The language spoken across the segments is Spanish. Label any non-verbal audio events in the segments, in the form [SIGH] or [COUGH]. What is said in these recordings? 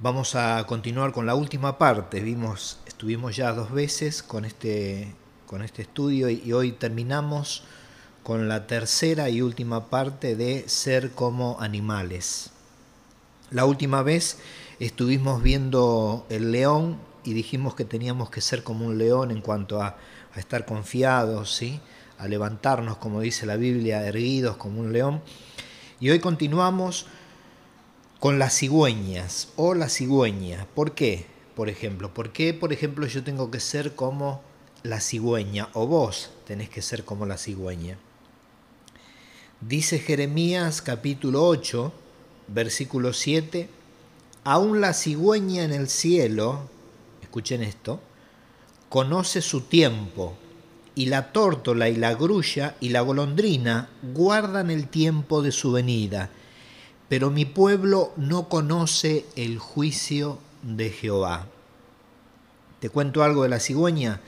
Vamos a continuar con la última parte. Vimos, estuvimos ya dos veces con este, con este estudio y hoy terminamos con la tercera y última parte de ser como animales. La última vez estuvimos viendo el león y dijimos que teníamos que ser como un león en cuanto a, a estar confiados, ¿sí? a levantarnos, como dice la Biblia, erguidos como un león. Y hoy continuamos con las cigüeñas o la cigüeña. ¿Por qué? Por ejemplo, ¿por qué, por ejemplo, yo tengo que ser como la cigüeña o vos tenés que ser como la cigüeña? Dice Jeremías capítulo 8, versículo 7, aún la cigüeña en el cielo, escuchen esto, conoce su tiempo, y la tórtola y la grulla y la golondrina guardan el tiempo de su venida, pero mi pueblo no conoce el juicio de Jehová. Te cuento algo de la cigüeña.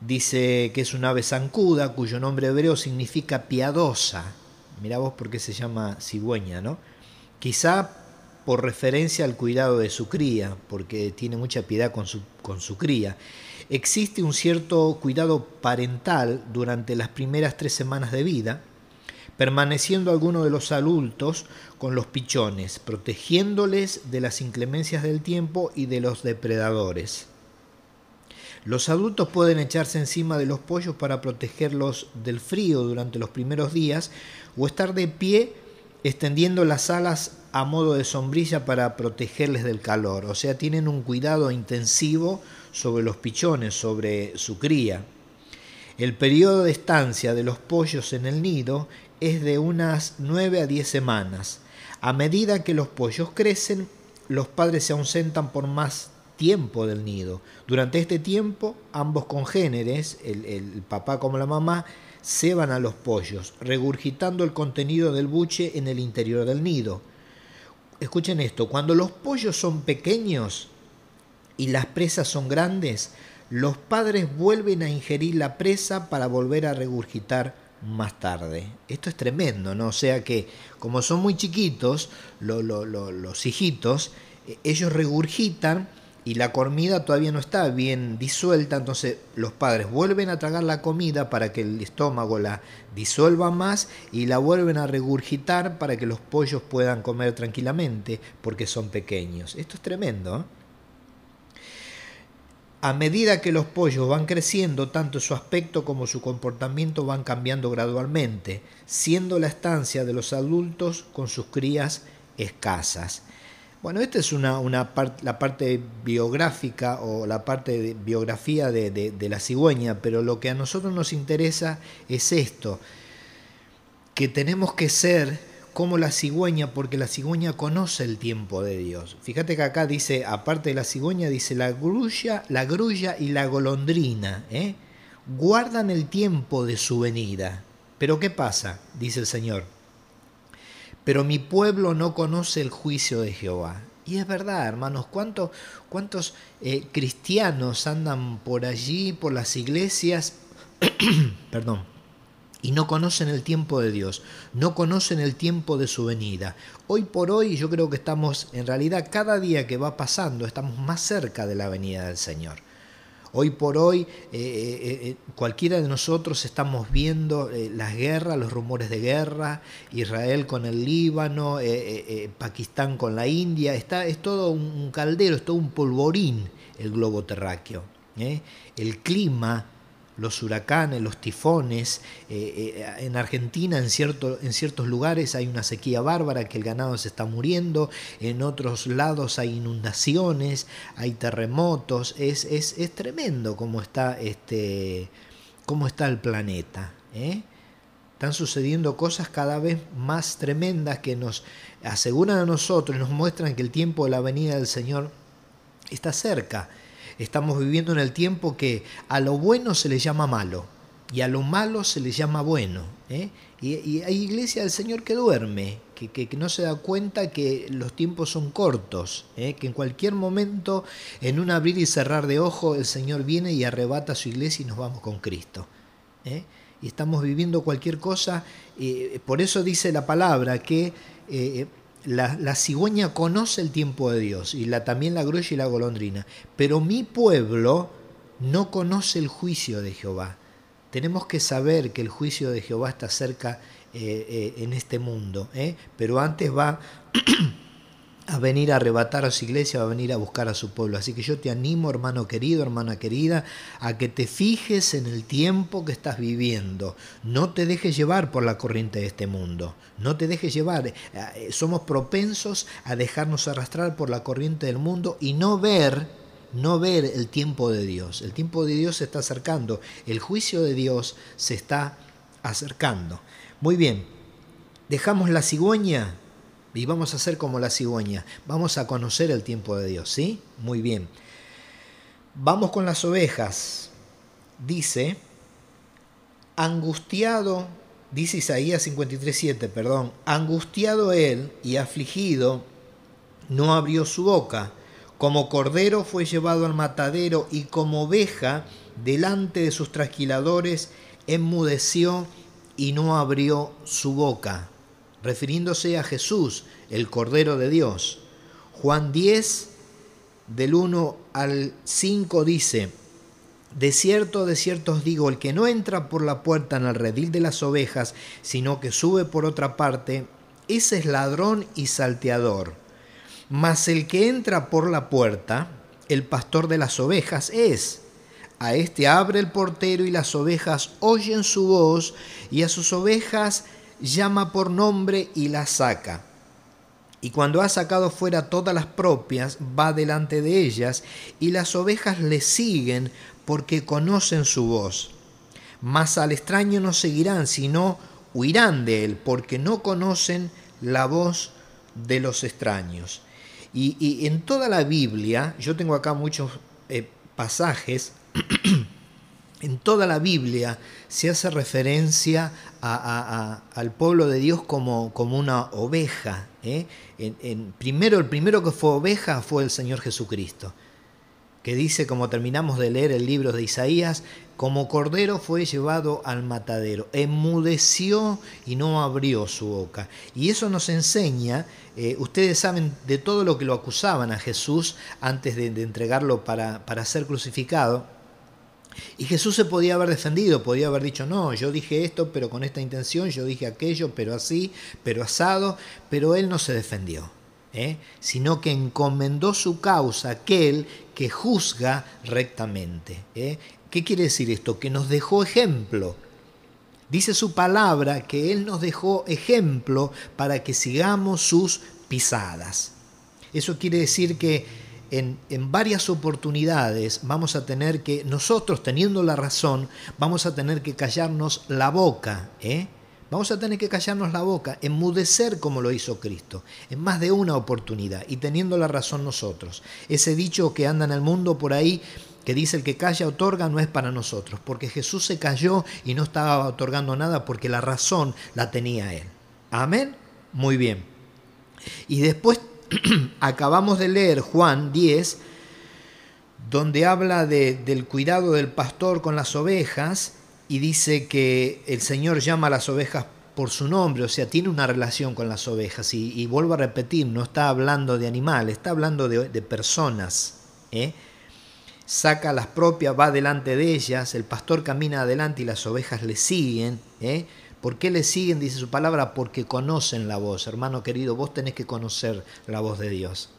Dice que es una ave zancuda cuyo nombre hebreo significa piadosa. Mirá vos por qué se llama cigüeña, ¿no? Quizá por referencia al cuidado de su cría, porque tiene mucha piedad con su, con su cría existe un cierto cuidado parental durante las primeras tres semanas de vida, permaneciendo algunos de los adultos con los pichones, protegiéndoles de las inclemencias del tiempo y de los depredadores. Los adultos pueden echarse encima de los pollos para protegerlos del frío durante los primeros días o estar de pie extendiendo las alas a modo de sombrilla para protegerles del calor. O sea, tienen un cuidado intensivo sobre los pichones, sobre su cría. El periodo de estancia de los pollos en el nido es de unas 9 a 10 semanas. A medida que los pollos crecen, los padres se ausentan por más tiempo del nido. Durante este tiempo, ambos congéneres, el, papá como la mamá, ceban a los pollos, regurgitando el contenido del buche en el interior del nido. Escuchen esto, cuando los pollos son pequeños y las presas son grandes, los padres vuelven a ingerir la presa para volver a regurgitar más tarde. Esto es tremendo, ¿no? O sea que como son muy chiquitos, los hijitos, eh, ellos regurgitan y la comida todavía no está bien disuelta, entonces los padres vuelven a tragar la comida para que el estómago la disuelva más y la vuelven a regurgitar para que los pollos puedan comer tranquilamente porque son pequeños. Esto es tremendo. ¿eh? A medida que los pollos van creciendo, tanto su aspecto como su comportamiento van cambiando gradualmente, siendo la estancia de los adultos con sus crías escasas. Bueno, esta es una, la parte biográfica o la parte de biografía de, de la cigüeña, pero lo que a nosotros nos interesa es esto, que tenemos que ser como la cigüeña, porque la cigüeña conoce el tiempo de Dios. Fíjate que acá dice, aparte de la cigüeña, dice la grulla, la grulla y la golondrina, ¿eh? guardan el tiempo de su venida. Pero ¿qué pasa? Dice el Señor pero mi pueblo no conoce el juicio de Jehová. Y es verdad, hermanos, ¿cuántos, cuántos eh, cristianos andan por allí, por las iglesias, [CLEARS THROAT] perdón, y no conocen el tiempo de Dios, no conocen el tiempo de su venida. Hoy por hoy yo creo que estamos, en realidad, cada día que va pasando, estamos más cerca de la venida del Señor. Hoy por hoy eh, eh, eh, cualquiera de nosotros estamos viendo las guerras, los rumores de guerra, Israel con el Líbano, Pakistán con la India, está, es todo un caldero, es todo un polvorín el globo terráqueo. El clima los huracanes, los tifones. Eh, eh, en Argentina, en, cierto, en ciertos lugares, hay una sequía bárbara que el ganado se está muriendo, en otros lados hay inundaciones, hay terremotos. Es, es, es tremendo cómo está, este, cómo está el planeta. ¿eh? Están sucediendo cosas cada vez más tremendas que nos aseguran a nosotros nos muestran que el tiempo de la venida del Señor está cerca. Estamos viviendo en el tiempo que a lo bueno se le llama malo y a lo malo se le llama bueno. ¿eh? Y, hay iglesia del Señor que duerme, que, no se da cuenta que los tiempos son cortos, ¿eh? que en cualquier momento, en un abrir y cerrar de ojo, el Señor viene y arrebata su iglesia y nos vamos con Cristo. ¿eh? Y estamos viviendo cualquier cosa, por eso dice la palabra que la, cigüeña conoce el tiempo de Dios y la, también la grulla y la golondrina, pero mi pueblo no conoce el juicio de Jehová. Tenemos que saber que el juicio de Jehová está cerca eh, en este mundo, pero antes va [CLEARS THROAT] a venir a arrebatar a su iglesia, a venir a buscar a su pueblo. Así que yo te animo, hermano querido, hermana querida, a que te fijes en el tiempo que estás viviendo. No te dejes llevar por la corriente de este mundo. No te dejes llevar. Eh, somos propensos a dejarnos arrastrar por la corriente del mundo y no ver, no ver el tiempo de Dios. El tiempo de Dios se está acercando. El juicio de Dios se está acercando. Muy bien. Dejamos la cigüeña y vamos a hacer como la cigüeña. Vamos a conocer el tiempo de Dios, ¿sí? Muy bien. Vamos con las ovejas. Dice, angustiado, dice Isaías 53.7, perdón, angustiado él y afligido, no abrió su boca. Como cordero fue llevado al matadero y como oveja delante de sus trasquiladores enmudeció y no abrió su boca refiriéndose a Jesús, el Cordero de Dios. Juan 10, del 1 al 5 dice, de cierto, de cierto os digo, el que no entra por la puerta en el redil de las ovejas, sino que sube por otra parte, ese es ladrón y salteador. Mas el que entra por la puerta, el pastor de las ovejas es. A este abre el portero y las ovejas oyen su voz, y a sus ovejas llama por nombre y las saca. Y cuando ha sacado fuera todas las propias, va delante de ellas, y las ovejas le siguen porque conocen su voz. Mas al extraño no seguirán, sino huirán de él, porque no conocen la voz de los extraños. Y, en toda la Biblia, yo tengo acá muchos eh, pasajes, [CLEARS THROAT] en toda la Biblia se hace referencia al pueblo de Dios como, como una oveja. ¿eh? En, primero, el primero que fue oveja fue el Señor Jesucristo, que dice, como terminamos de leer el libro de Isaías, como cordero fue llevado al matadero, enmudeció y no abrió su boca. Y eso nos enseña, eh, ustedes saben de todo lo que lo acusaban a Jesús antes de, entregarlo para, para ser crucificado y Jesús se podía haber defendido, podía haber dicho, no, yo dije esto, pero con esta intención, yo dije aquello, pero así, pero asado, pero él no se defendió, ¿eh? sino que encomendó su causa a aquel que juzga rectamente. ¿eh? ¿Qué quiere decir esto? Que nos dejó ejemplo. Dice su palabra que Él nos dejó ejemplo para que sigamos sus pisadas. Eso quiere decir que en, varias oportunidades vamos a tener que, nosotros teniendo la razón, vamos a tener que callarnos la boca, ¿eh? Vamos a tener que callarnos la boca, enmudecer como lo hizo Cristo, en más de una oportunidad y teniendo la razón nosotros. Ese dicho que anda en el mundo por ahí, que dice el que calla otorga, no es para nosotros, porque Jesús se cayó y no estaba otorgando nada porque la razón la tenía Él. Amén. Muy bien. Y después [CLEARS THROAT] acabamos de leer Juan 10, donde habla del cuidado del pastor con las ovejas y dice que el Señor llama a las ovejas por su nombre, o sea, tiene una relación con las ovejas. Y, vuelvo a repetir, no está hablando de animales, está hablando de, personas. ¿eh? Saca las propias, va delante de ellas, el pastor camina adelante y las ovejas le siguen. ¿eh? ¿Por qué le siguen? Dice su palabra, porque conocen la voz. Hermano querido, vos tenés que conocer la voz de Dios.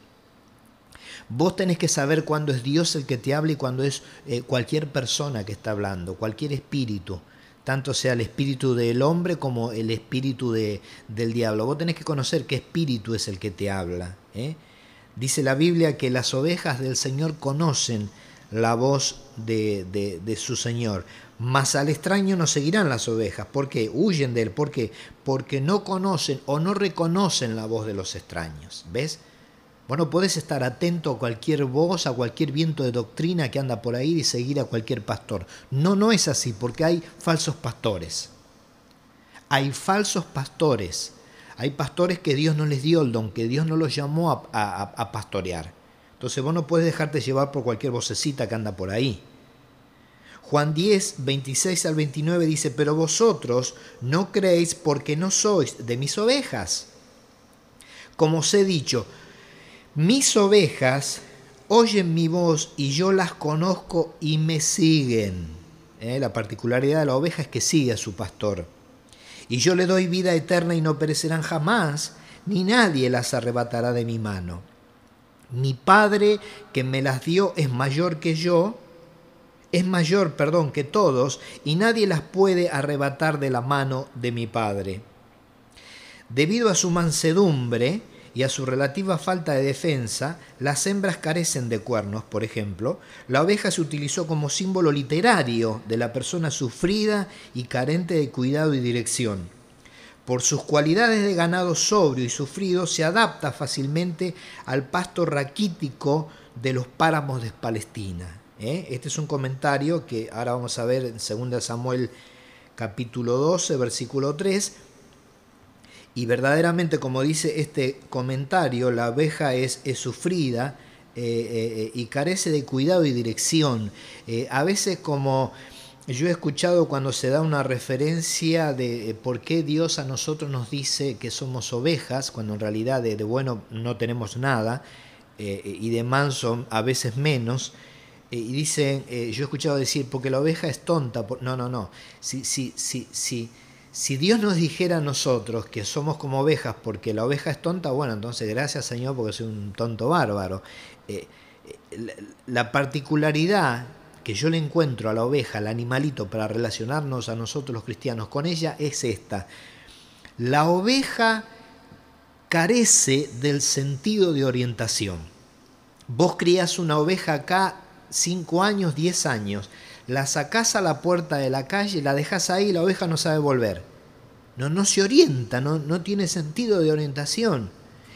Vos tenés que saber cuándo es Dios el que te habla y cuándo es eh, cualquier persona que está hablando, cualquier espíritu, tanto sea el espíritu del hombre como el espíritu de, del diablo. Vos tenés que conocer qué espíritu es el que te habla. ¿eh? Dice la Biblia que las ovejas del Señor conocen la voz de, de su Señor. Mas al extraño no seguirán las ovejas. ¿Por qué? Huyen de él. ¿Por qué? Porque no conocen o no reconocen la voz de los extraños. ¿Ves? Bueno, puedes estar atento a cualquier voz, a cualquier viento de doctrina que anda por ahí y seguir a cualquier pastor. No, no es así, porque hay falsos pastores. Hay falsos pastores. Hay pastores que Dios no les dio el don, que Dios no los llamó a pastorear. Entonces vos no puedes dejarte llevar por cualquier vocecita que anda por ahí. Juan 10, 26 al 29 dice, pero vosotros no creéis porque no sois de mis ovejas. como os he dicho, mis ovejas oyen mi voz y yo las conozco y me siguen. ¿Eh? La particularidad de la oveja es que sigue a su pastor. Y yo le doy vida eterna y no perecerán jamás, ni nadie las arrebatará de mi mano. Mi Padre que me las dio es mayor que yo, es mayor, perdón, que todos, y nadie las puede arrebatar de la mano de mi Padre. Debido a su mansedumbre y a su relativa falta de defensa, las hembras carecen de cuernos, por ejemplo. La oveja se utilizó como símbolo literario de la persona sufrida y carente de cuidado y dirección. Por sus cualidades de ganado sobrio y sufrido, se adapta fácilmente al pasto raquítico de los páramos de Palestina. ¿eh? Este es un comentario que ahora vamos a ver en 2 Samuel capítulo 12, versículo 3. Y verdaderamente, como dice este comentario, la abeja es, sufrida eh, eh, y carece de cuidado y dirección. a veces como yo he escuchado cuando se da una referencia de por qué Dios a nosotros nos dice que somos ovejas, cuando en realidad de, bueno no tenemos nada, y de manso a veces menos, eh, y dicen, eh, yo he escuchado decir, porque la oveja es tonta. No, no, no. Si, si, si, si, si Dios nos dijera a nosotros que somos como ovejas porque la oveja es tonta, bueno, entonces gracias Señor porque soy un tonto bárbaro. Eh, la particularidad que yo le encuentro a la oveja, al animalito, para relacionarnos a nosotros los cristianos con ella es esta. La oveja carece del sentido de orientación. Vos crías una oveja acá 5 años, 10 años, la sacás a la puerta de la calle, la dejas ahí y la oveja no sabe volver. No, no se orienta, no, no tiene sentido de orientación.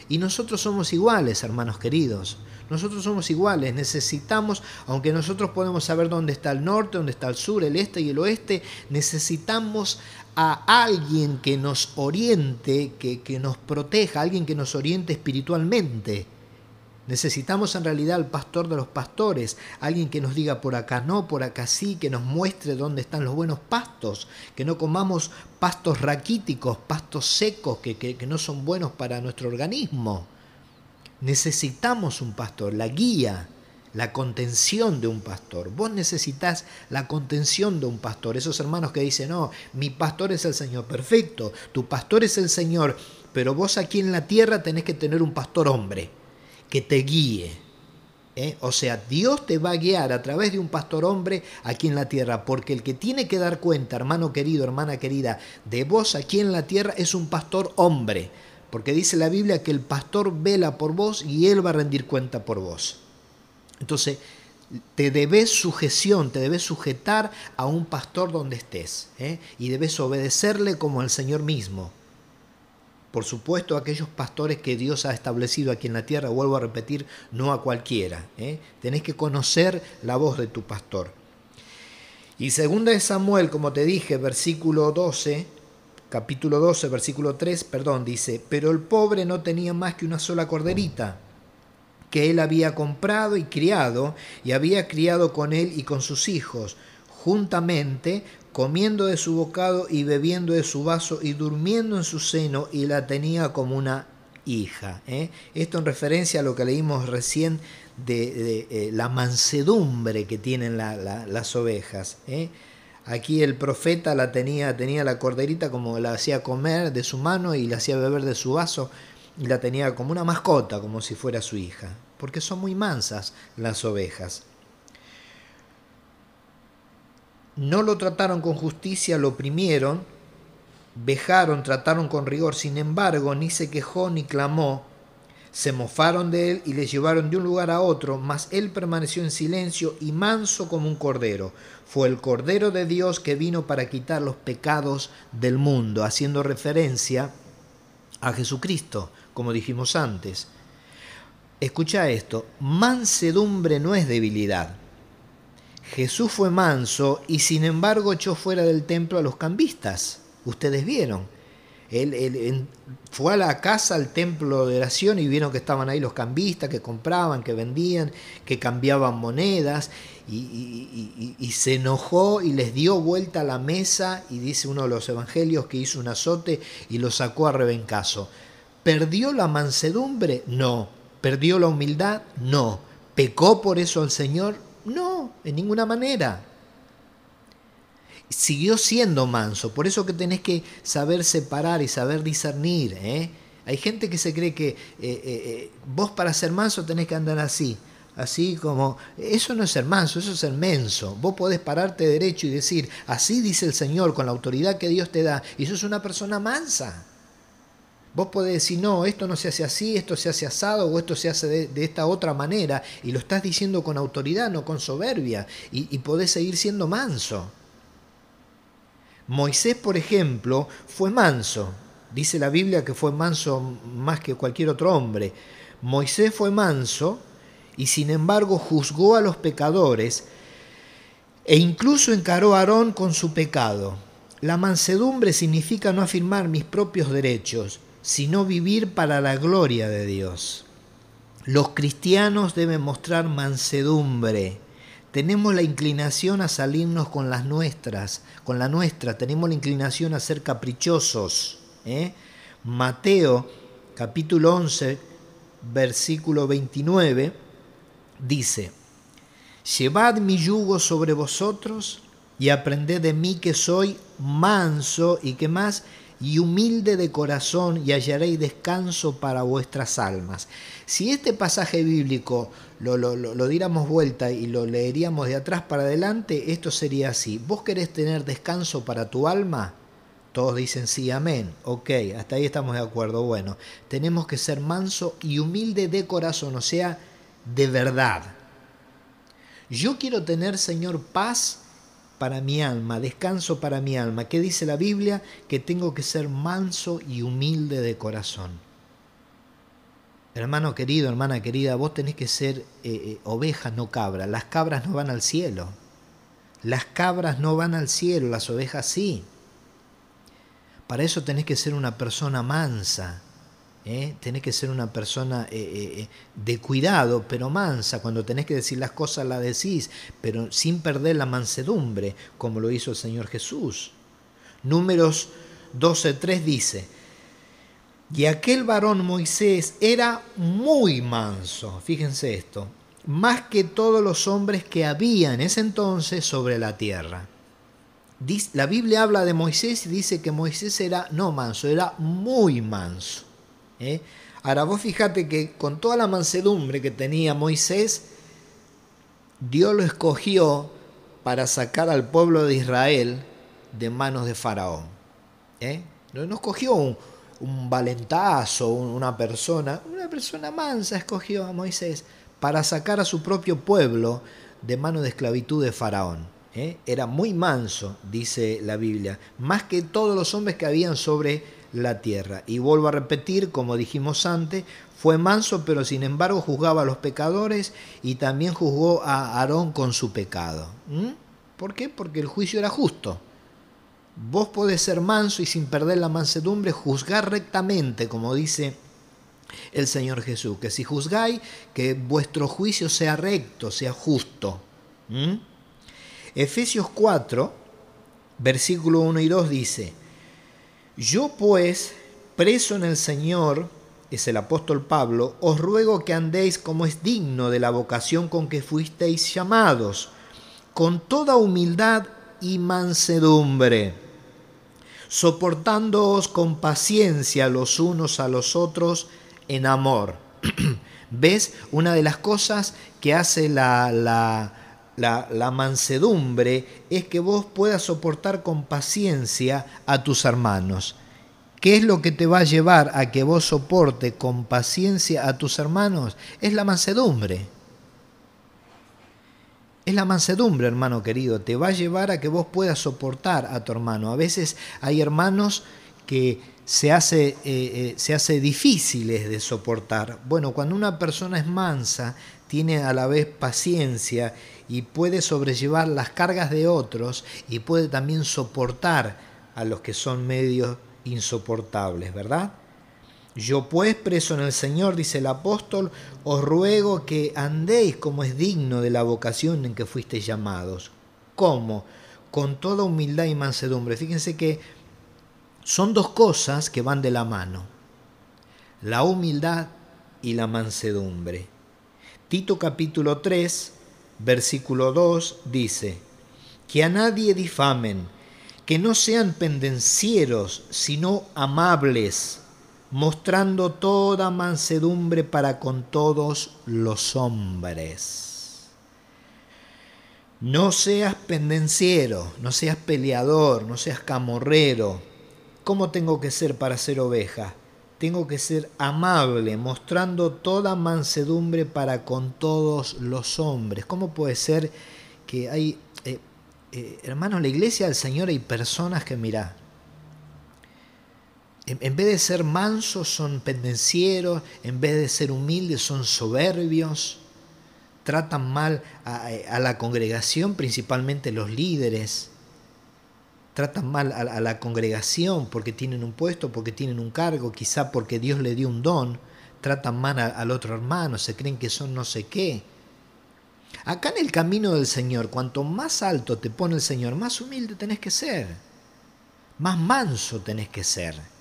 Y nosotros somos iguales, hermanos queridos. Nosotros somos iguales, necesitamos, aunque nosotros podemos saber dónde está el norte, dónde está el sur, el este y el oeste, necesitamos a alguien que nos oriente, que, que nos proteja, alguien que nos oriente espiritualmente. Necesitamos en realidad al pastor de los pastores, alguien que nos diga por acá no, por acá sí, que nos muestre dónde están los buenos pastos, que no comamos pastos raquíticos, pastos secos que, que, no son buenos para nuestro organismo. Necesitamos un pastor, la guía, la contención de un pastor. Vos necesitas la contención de un pastor. Esos hermanos que dicen, no, mi pastor es el Señor. Perfecto, tu pastor es el Señor, pero vos aquí en la tierra tenés que tener un pastor hombre que te guíe. ¿eh? O sea, Dios te va a guiar a través de un pastor hombre aquí en la tierra, porque el que tiene que dar cuenta, hermano querido, hermana querida, de vos aquí en la tierra es un pastor hombre, porque dice la Biblia que el pastor vela por vos y él va a rendir cuenta por vos. Entonces, te debes sujeción, te debes sujetar a un pastor donde estés, ¿eh? y debes obedecerle como al Señor mismo por supuesto, aquellos pastores que Dios ha establecido aquí en la tierra, vuelvo a repetir, no a cualquiera. ¿eh? Tenés que conocer la voz de tu pastor. Y segunda de Samuel, como te dije, versículo 12, capítulo 12, versículo 3, perdón, dice, pero el pobre no tenía más que una sola corderita que él había comprado y criado, y había criado con él y con sus hijos, juntamente comiendo de su bocado y bebiendo de su vaso y durmiendo en su seno y la tenía como una hija. ¿eh? Esto en referencia a lo que leímos recién de, eh, la mansedumbre que tienen las ovejas. ¿eh? Aquí el profeta la tenía, tenía la corderita como la hacía comer de su mano y la hacía beber de su vaso y la tenía como una mascota, como si fuera su hija, porque son muy mansas las ovejas. No lo trataron con justicia, lo oprimieron, vejaron, trataron con rigor, sin embargo, ni se quejó ni clamó. Se mofaron de él y le llevaron de un lugar a otro, mas él permaneció en silencio y manso como un cordero. Fue el cordero de Dios que vino para quitar los pecados del mundo, haciendo referencia a Jesucristo, como dijimos antes. Escucha esto, mansedumbre no es debilidad. Jesús fue manso y sin embargo echó fuera del templo a los cambistas. Ustedes vieron. Él, fue a la casa, al templo de oración y vieron que estaban ahí los cambistas que compraban, que vendían, que cambiaban monedas y, y, se enojó y les dio vuelta a la mesa y dice uno de los evangelios que hizo un azote y lo sacó a rebencazo. ¿Perdió la mansedumbre? No. ¿Perdió la humildad? No. ¿Pecó por eso al Señor? No, en ninguna manera. Siguió siendo manso, por eso que tenés que saber separar y saber discernir. ¿eh? Hay gente que se cree que eh, eh, vos para ser manso tenés que andar así, así como... Eso no es ser manso, eso es ser menso. Vos podés pararte derecho y decir, así dice el Señor, con la autoridad que Dios te da, y sos una persona mansa. Vos podés decir, no, esto no se hace así, esto se hace asado o esto se hace de, esta otra manera y lo estás diciendo con autoridad, no con soberbia y, y podés seguir siendo manso. Moisés, por ejemplo, fue manso. Dice la Biblia que fue manso más que cualquier otro hombre. Moisés fue manso y sin embargo juzgó a los pecadores e incluso encaró a Aarón con su pecado. La mansedumbre significa no afirmar mis propios derechos, sino vivir para la gloria de Dios. Los cristianos deben mostrar mansedumbre. Tenemos la inclinación a salirnos con las nuestras, con la nuestra, tenemos la inclinación a ser caprichosos. ¿eh? Mateo capítulo 11, versículo 29, dice, Llevad mi yugo sobre vosotros y aprended de mí que soy manso y que más y humilde de corazón y hallaréis descanso para vuestras almas. Si este pasaje bíblico lo, lo, diéramos vuelta y lo leeríamos de atrás para adelante, esto sería así. ¿Vos querés tener descanso para tu alma? Todos dicen sí, amén. Ok, hasta ahí estamos de acuerdo. Bueno, tenemos que ser manso y humilde de corazón, o sea, de verdad. Yo quiero tener, Señor, paz para mi alma, descanso para mi alma. ¿Qué dice la Biblia? Que tengo que ser manso y humilde de corazón. Hermano querido, hermana querida, vos tenés que ser eh, eh, oveja, no cabra. Las cabras no van al cielo. Las cabras no van al cielo, las ovejas sí. Para eso tenés que ser una persona mansa, ¿eh? tenés que ser una persona eh, de cuidado, pero mansa. Cuando tenés que decir las cosas, las decís, pero sin perder la mansedumbre, como lo hizo el Señor Jesús. Números 12.3 dice, y aquel varón Moisés era muy manso, fíjense esto, más que todos los hombres que había en ese entonces sobre la tierra. La Biblia habla de Moisés y dice que Moisés era no manso, era muy manso. ¿eh? Ahora vos fíjate que con toda la mansedumbre que tenía Moisés, Dios lo escogió para sacar al pueblo de Israel de manos de Faraón. ¿eh? No escogió un, un valentazo, una persona, una persona mansa escogió a Moisés para sacar a su propio pueblo de manos de esclavitud de Faraón. ¿eh? Era muy manso, dice la Biblia, más que todos los hombres que habían sobre la tierra. Y vuelvo a repetir, como dijimos antes, fue manso, pero sin embargo juzgaba a los pecadores y también juzgó a Aarón con su pecado. ¿Por qué? Porque el juicio era justo. Vos podés ser manso y sin perder la mansedumbre juzgar rectamente, como dice el Señor Jesús, que si juzgáis, que vuestro juicio sea recto, sea justo. Efesios 4, versículo 1 y 2 dice, yo pues, preso en el Señor, es el apóstol Pablo, os ruego que andéis como es digno de la vocación con que fuisteis llamados, con toda humildad y mansedumbre, soportándoos con paciencia los unos a los otros en amor. [CLEARS THROAT] ¿Ves? Una de las cosas que hace la, la la, mansedumbre es que vos puedas soportar con paciencia a tus hermanos. ¿Qué es lo que te va a llevar a que vos soporte con paciencia a tus hermanos? Es la mansedumbre. Es la mansedumbre, hermano querido. Te va a llevar a que vos puedas soportar a tu hermano. A veces hay hermanos que se hace, eh, eh, se hace difíciles de soportar. Bueno, cuando una persona es mansa, tiene a la vez paciencia y puede sobrellevar las cargas de otros y puede también soportar a los que son medios insoportables, ¿verdad? Yo pues, preso en el Señor, dice el apóstol, os ruego que andéis como es digno de la vocación en que fuisteis llamados. ¿Cómo? Con toda humildad y mansedumbre. Fíjense que son dos cosas que van de la mano. la humildad y la mansedumbre. Tito capítulo 3, versículo 2 dice, que a nadie difamen, que no sean pendencieros, sino amables, mostrando toda mansedumbre para con todos los hombres. No seas pendenciero, no seas peleador, no seas camorrero. ¿Cómo tengo que ser para ser oveja? Tengo que ser amable, mostrando toda mansedumbre para con todos los hombres. ¿Cómo puede ser que hay, eh, eh, hermanos, la iglesia del Señor hay personas que, mira, en, vez de ser mansos son pendencieros, en vez de ser humildes son soberbios, tratan mal a, la congregación, principalmente los líderes, tratan mal a, la congregación porque tienen un puesto, porque tienen un cargo, quizá porque Dios le dio un don, tratan mal al otro hermano, se creen que son no sé qué. Acá en el camino del Señor, cuanto más alto te pone el Señor, más humilde tenés que ser, más manso tenés que ser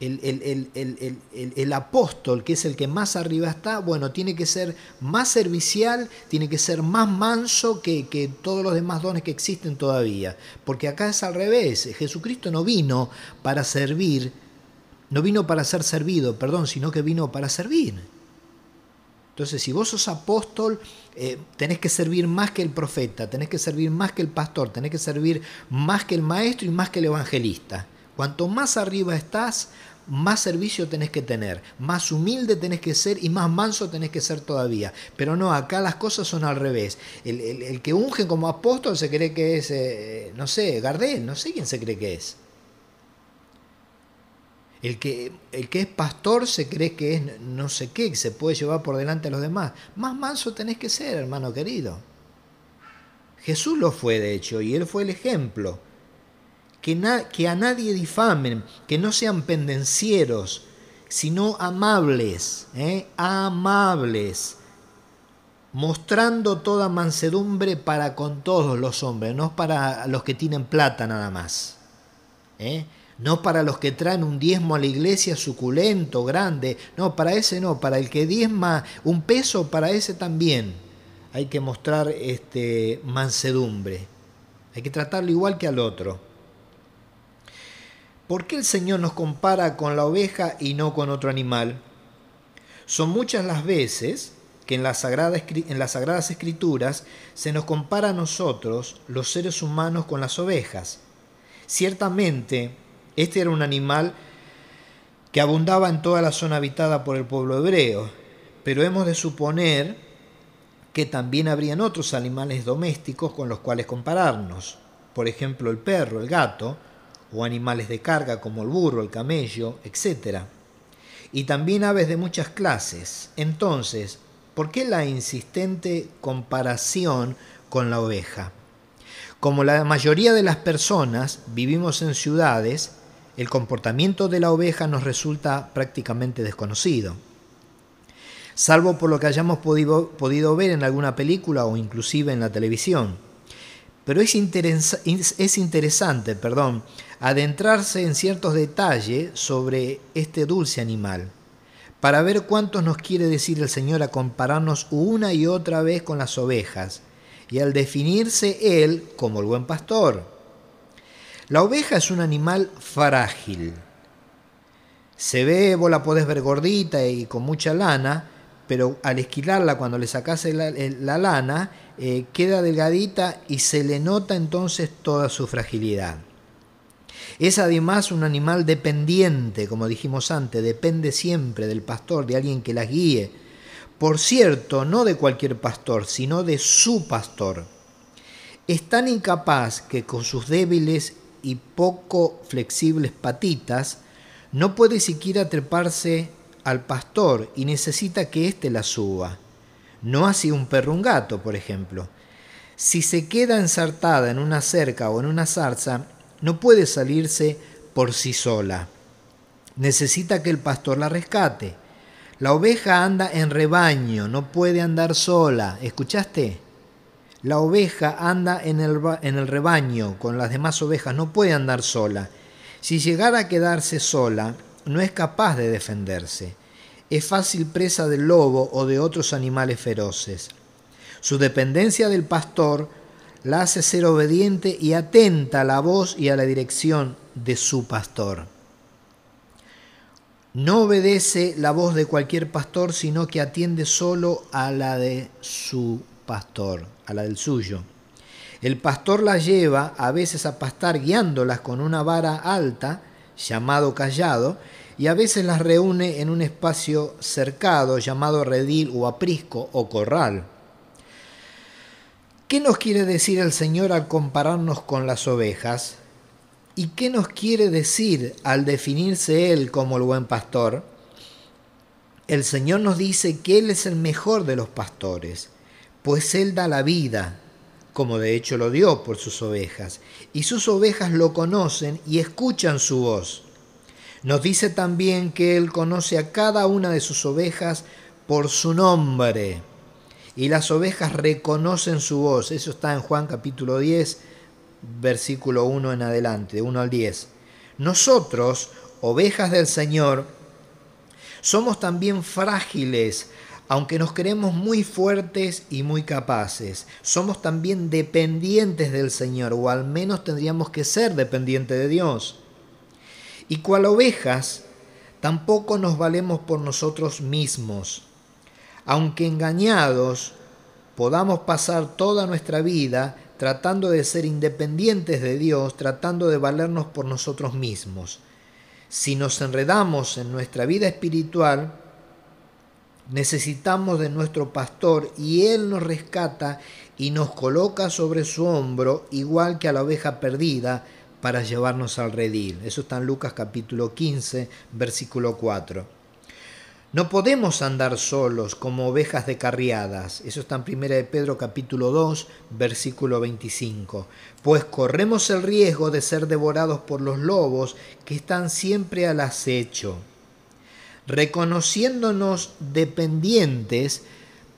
el, apóstol, que es el que más arriba está, bueno, tiene que ser más servicial, tiene que ser más manso que, que, todos los demás dones que existen todavía. Porque acá es al revés, Jesucristo no vino para servir, no vino para ser servido, perdón, sino que vino para servir. Entonces, si vos sos apóstol, eh, tenés que servir más que el profeta, tenés que servir más que el pastor, tenés que servir más que el maestro y más que el evangelista. Cuanto más arriba estás, más servicio tenés que tener, más humilde tenés que ser y más manso tenés que ser todavía. Pero no, acá las cosas son al revés. El, que unge como apóstol se cree que es, eh, no sé, Gardel, no sé quién se cree que es. El que, el que es pastor se cree que es no sé qué, que se puede llevar por delante a los demás. Más manso tenés que ser, hermano querido. Jesús lo fue, de hecho, y él fue el ejemplo que, a nadie difamen, que no sean pendencieros, sino amables, ¿eh? amables, mostrando toda mansedumbre para con todos los hombres, no para los que tienen plata nada más. ¿eh? No para los que traen un diezmo a la iglesia suculento, grande. No, para ese no. Para el que diezma un peso, para ese también. Hay que mostrar este, mansedumbre. Hay que tratarlo igual que al otro. ¿Por qué el Señor nos compara con la oveja y no con otro animal? Son muchas las veces que en, las Sagradas Escrituras se nos compara a nosotros, los seres humanos, con las ovejas. Ciertamente, este era un animal que abundaba en toda la zona habitada por el pueblo hebreo, pero hemos de suponer que también habrían otros animales domésticos con los cuales compararnos. Por ejemplo, el perro, el gato, o animales de carga como el burro, el camello, etc. Y también aves de muchas clases. Entonces, ¿por qué la insistente comparación con la oveja? Como la mayoría de las personas vivimos en ciudades, el comportamiento de la oveja nos resulta prácticamente desconocido. Salvo por lo que hayamos podido, podido ver en alguna película o inclusive en la televisión. Pero es, es interesante perdón, adentrarse en ciertos detalles sobre este dulce animal, para ver cuántos nos quiere decir el Señor a compararnos una y otra vez con las ovejas, y al definirse Él como el buen pastor. La oveja es un animal frágil. Se ve, vos la podés ver gordita y con mucha lana, pero al esquilarla cuando le sacás la, lana, eh, queda delgadita y se le nota entonces toda su fragilidad. Es además un animal dependiente, como dijimos antes, depende siempre del pastor, de alguien que la guíe. Por cierto, no de cualquier pastor, sino de su pastor. Es tan incapaz que con sus débiles y poco flexibles patitas no puede siquiera treparse al pastor y necesita que éste la suba. No así un perro un gato, por ejemplo. Si se queda ensartada en una cerca o en una zarza, no puede salirse por sí sola. Necesita que el pastor la rescate. La oveja anda en rebaño, no puede andar sola. ¿Escuchaste? La oveja anda en el, en el rebaño con las demás ovejas, no puede andar sola. Si llegara a quedarse sola, no es capaz de defenderse. Es fácil presa del lobo o de otros animales feroces. Su dependencia del pastor la hace ser obediente y atenta a la voz y a la dirección de su pastor. No obedece la voz de cualquier pastor, sino que atiende solo a la de su pastor, a la del suyo. El pastor la lleva a veces a pastar guiándolas con una vara alta, llamado callado, y a veces las reúne en un espacio cercado llamado redil o aprisco o corral. ¿Qué nos quiere decir el Señor al compararnos con las ovejas? ¿Y qué nos quiere decir al definirse Él como el buen pastor? El Señor nos dice que Él es el mejor de los pastores, pues Él da la vida, como de hecho lo dio por sus ovejas, y sus ovejas lo conocen y escuchan su voz. Nos dice también que Él conoce a cada una de sus ovejas por su nombre, y las ovejas reconocen su voz. Eso está en Juan capítulo 10, versículo 1 en adelante, de 1 al 10. Nosotros, ovejas del Señor, somos también frágiles aunque nos creemos muy fuertes y muy capaces, somos también dependientes del Señor, o al menos tendríamos que ser dependientes de Dios. Y cual ovejas, tampoco nos valemos por nosotros mismos. Aunque engañados, podamos pasar toda nuestra vida tratando de ser independientes de Dios, tratando de valernos por nosotros mismos. Si nos enredamos en nuestra vida espiritual, Necesitamos de nuestro pastor y Él nos rescata y nos coloca sobre su hombro, igual que a la oveja perdida, para llevarnos al redil. Eso está en Lucas capítulo 15, versículo 4. No podemos andar solos como ovejas descarriadas. Eso está en 1 de Pedro capítulo 2, versículo 25. Pues corremos el riesgo de ser devorados por los lobos que están siempre al acecho reconociéndonos dependientes,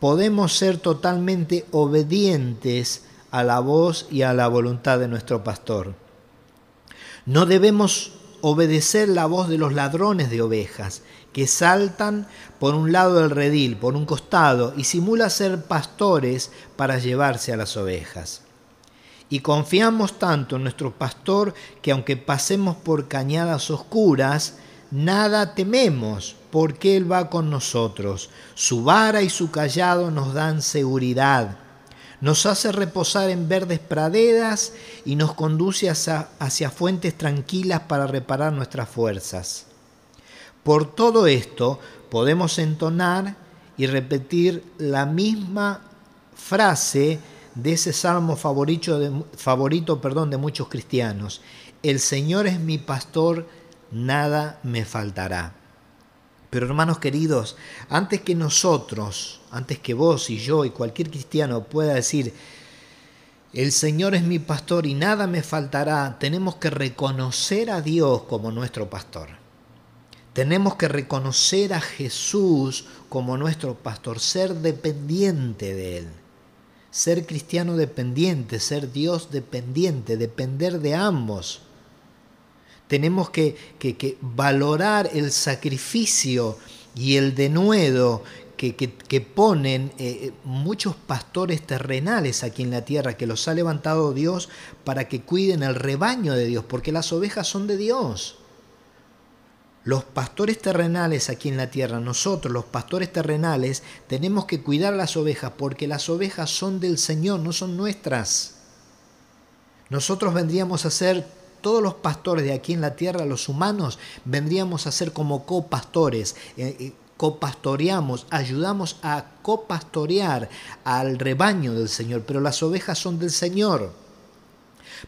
podemos ser totalmente obedientes a la voz y a la voluntad de nuestro pastor. No debemos obedecer la voz de los ladrones de ovejas, que saltan por un lado del redil, por un costado, y simula ser pastores para llevarse a las ovejas. Y confiamos tanto en nuestro pastor que aunque pasemos por cañadas oscuras, nada tememos, porque Él va con nosotros. Su vara y su callado nos dan seguridad. Nos hace reposar en verdes praderas y nos conduce hacia, fuentes tranquilas para reparar nuestras fuerzas. Por todo esto podemos entonar y repetir la misma frase de ese salmo favorito, favorito perdón, de muchos cristianos. El Señor es mi pastor, nada me faltará. Pero hermanos queridos, antes que nosotros, antes que vos y yo y cualquier cristiano pueda decir, el Señor es mi pastor y nada me faltará, tenemos que reconocer a Dios como nuestro pastor. Tenemos que reconocer a Jesús como nuestro pastor, ser dependiente de Él. Ser cristiano dependiente, ser Dios dependiente, depender de ambos tenemos que, valorar el sacrificio y el denuedo que, que, ponen eh, muchos pastores terrenales aquí en la tierra, que los ha levantado Dios para que cuiden el rebaño de Dios, porque las ovejas son de Dios. Los pastores terrenales aquí en la tierra, nosotros los pastores terrenales, tenemos que cuidar las ovejas porque las ovejas son del Señor, no son nuestras. Nosotros vendríamos a ser todos los pastores de aquí en la tierra, los humanos, vendríamos a ser como copastores. Eh, eh, copastoreamos, ayudamos a copastorear al rebaño del Señor, pero las ovejas son del Señor.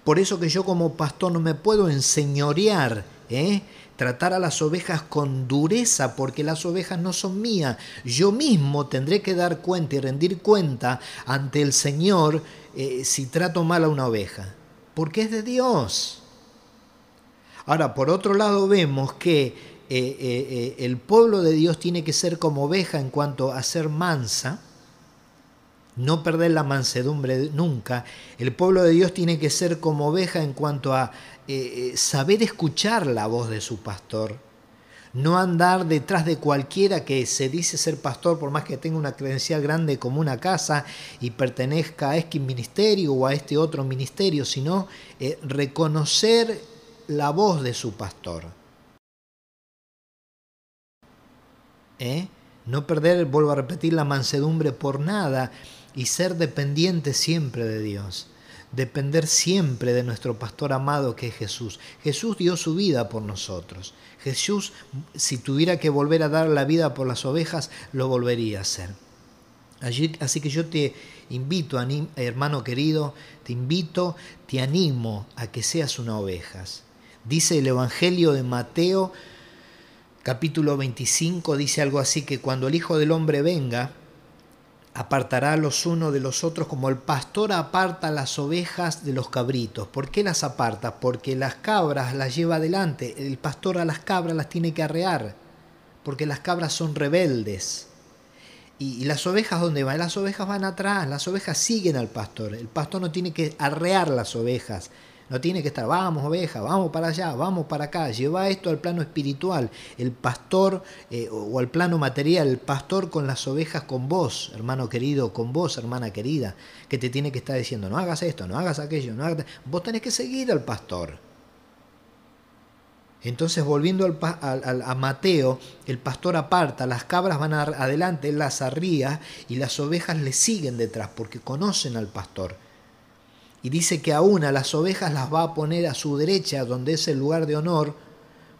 Por eso que yo como pastor no me puedo enseñorear, ¿eh? tratar a las ovejas con dureza, porque las ovejas no son mías. Yo mismo tendré que dar cuenta y rendir cuenta ante el Señor si trato mal a una oveja, porque es de Dios. Ahora, por otro lado, vemos que eh, eh, eh, el pueblo de Dios tiene que ser como oveja en cuanto a ser mansa, no perder la mansedumbre nunca. El pueblo de Dios tiene que ser como oveja en cuanto a saber escuchar la voz de su pastor, no andar detrás de cualquiera que se dice ser pastor, por más que tenga una credencial grande como una casa y pertenezca a este ministerio o a este otro ministerio, sino reconocer la voz de su pastor. ¿Eh? No perder, vuelvo a repetir, la mansedumbre por nada y ser dependiente siempre de Dios depender siempre de nuestro pastor amado que es Jesús. Jesús dio su vida por nosotros. Jesús, si tuviera que volver a dar la vida por las ovejas, lo volvería a hacer. así que yo te invito, hermano querido, te invito, te animo a que seas una oveja. Dice el Evangelio de Mateo, capítulo 25, dice algo así que cuando el Hijo del Hombre venga, apartará los unos de los otros como el pastor aparta las ovejas de los cabritos. ¿Por qué las aparta? Porque las cabras las lleva adelante. El pastor a las cabras las tiene que arrear, porque las cabras son rebeldes. Y, las ovejas, ¿dónde van? Las ovejas van atrás, las ovejas siguen al pastor. El pastor no tiene que arrear las ovejas, no tiene que estar, vamos oveja, vamos para allá, vamos para acá. Lleva esto al plano espiritual. El pastor eh, o al plano material, el pastor con las ovejas con vos, hermano querido, con vos, hermana querida, que te tiene que estar diciendo, no hagas esto, no hagas aquello, no hagas... Vos tenés que seguir al pastor. Entonces, volviendo al, a Mateo, el pastor aparta, las cabras van adelante, él las arría y las ovejas le siguen detrás porque conocen al pastor. Y dice que aún a las ovejas las va a poner a su derecha, donde es el lugar de honor,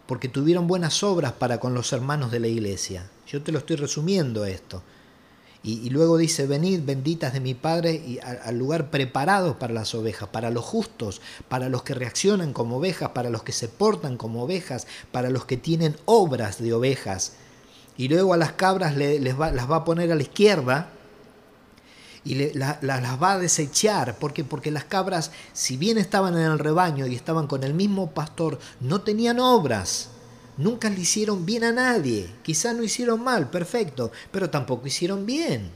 porque tuvieron buenas obras para con los hermanos de la iglesia. Yo te lo estoy resumiendo esto. Y, luego dice, venid benditas de mi Padre y al lugar preparado para las ovejas, para los justos, para los que reaccionan como ovejas, para los que se portan como ovejas, para los que tienen obras de ovejas. Y luego a las cabras les las va a poner a la izquierda, y las va a desechar. ¿Por Porque las cabras, si bien estaban en el rebaño y estaban con el mismo pastor, no tenían obras. Nunca le hicieron bien a nadie. Quizás no hicieron mal, perfecto, pero tampoco hicieron bien.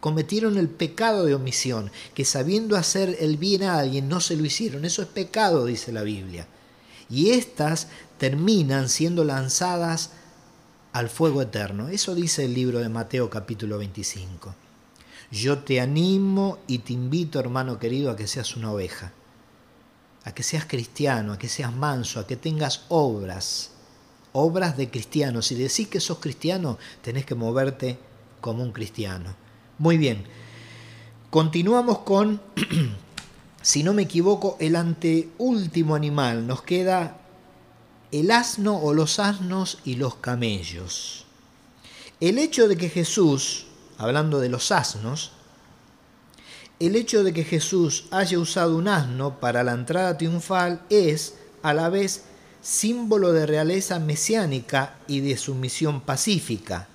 Cometieron el pecado de omisión, que sabiendo hacer el bien a alguien no se lo hicieron. Eso es pecado, dice la Biblia. Y estas terminan siendo lanzadas al fuego eterno. Eso dice el libro de Mateo capítulo 25. Yo te animo y te invito, hermano querido, a que seas una oveja, a que seas cristiano, a que seas manso, a que tengas obras, obras de cristiano. Si decís que sos cristiano, tenés que moverte como un cristiano. Muy bien, continuamos con, [CLEARS THROAT] si no me equivoco, el anteúltimo animal. Nos queda el asno o los asnos y los camellos. El hecho de que Jesús hablando de los asnos, el hecho de que Jesús haya usado un asno para la entrada triunfal es, a la vez, símbolo de realeza mesiánica y de sumisión pacífica.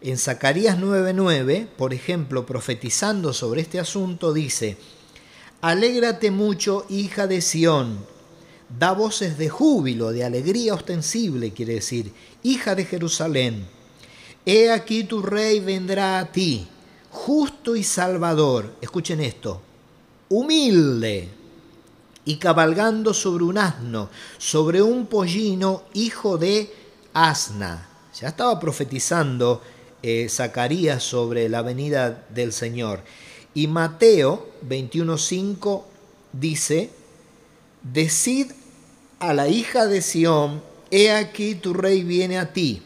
En Zacarías 9:9, por ejemplo, profetizando sobre este asunto, dice, Alégrate mucho, hija de Sión, da voces de júbilo, de alegría ostensible, quiere decir, hija de Jerusalén He aquí tu rey vendrá a ti, justo y salvador. Escuchen esto, humilde y cabalgando sobre un asno, sobre un pollino, hijo de asna. Ya estaba profetizando eh, Zacarías sobre la venida del Señor. Y Mateo 21.5 dice, Decid a la hija de Sión, he aquí tu rey viene a ti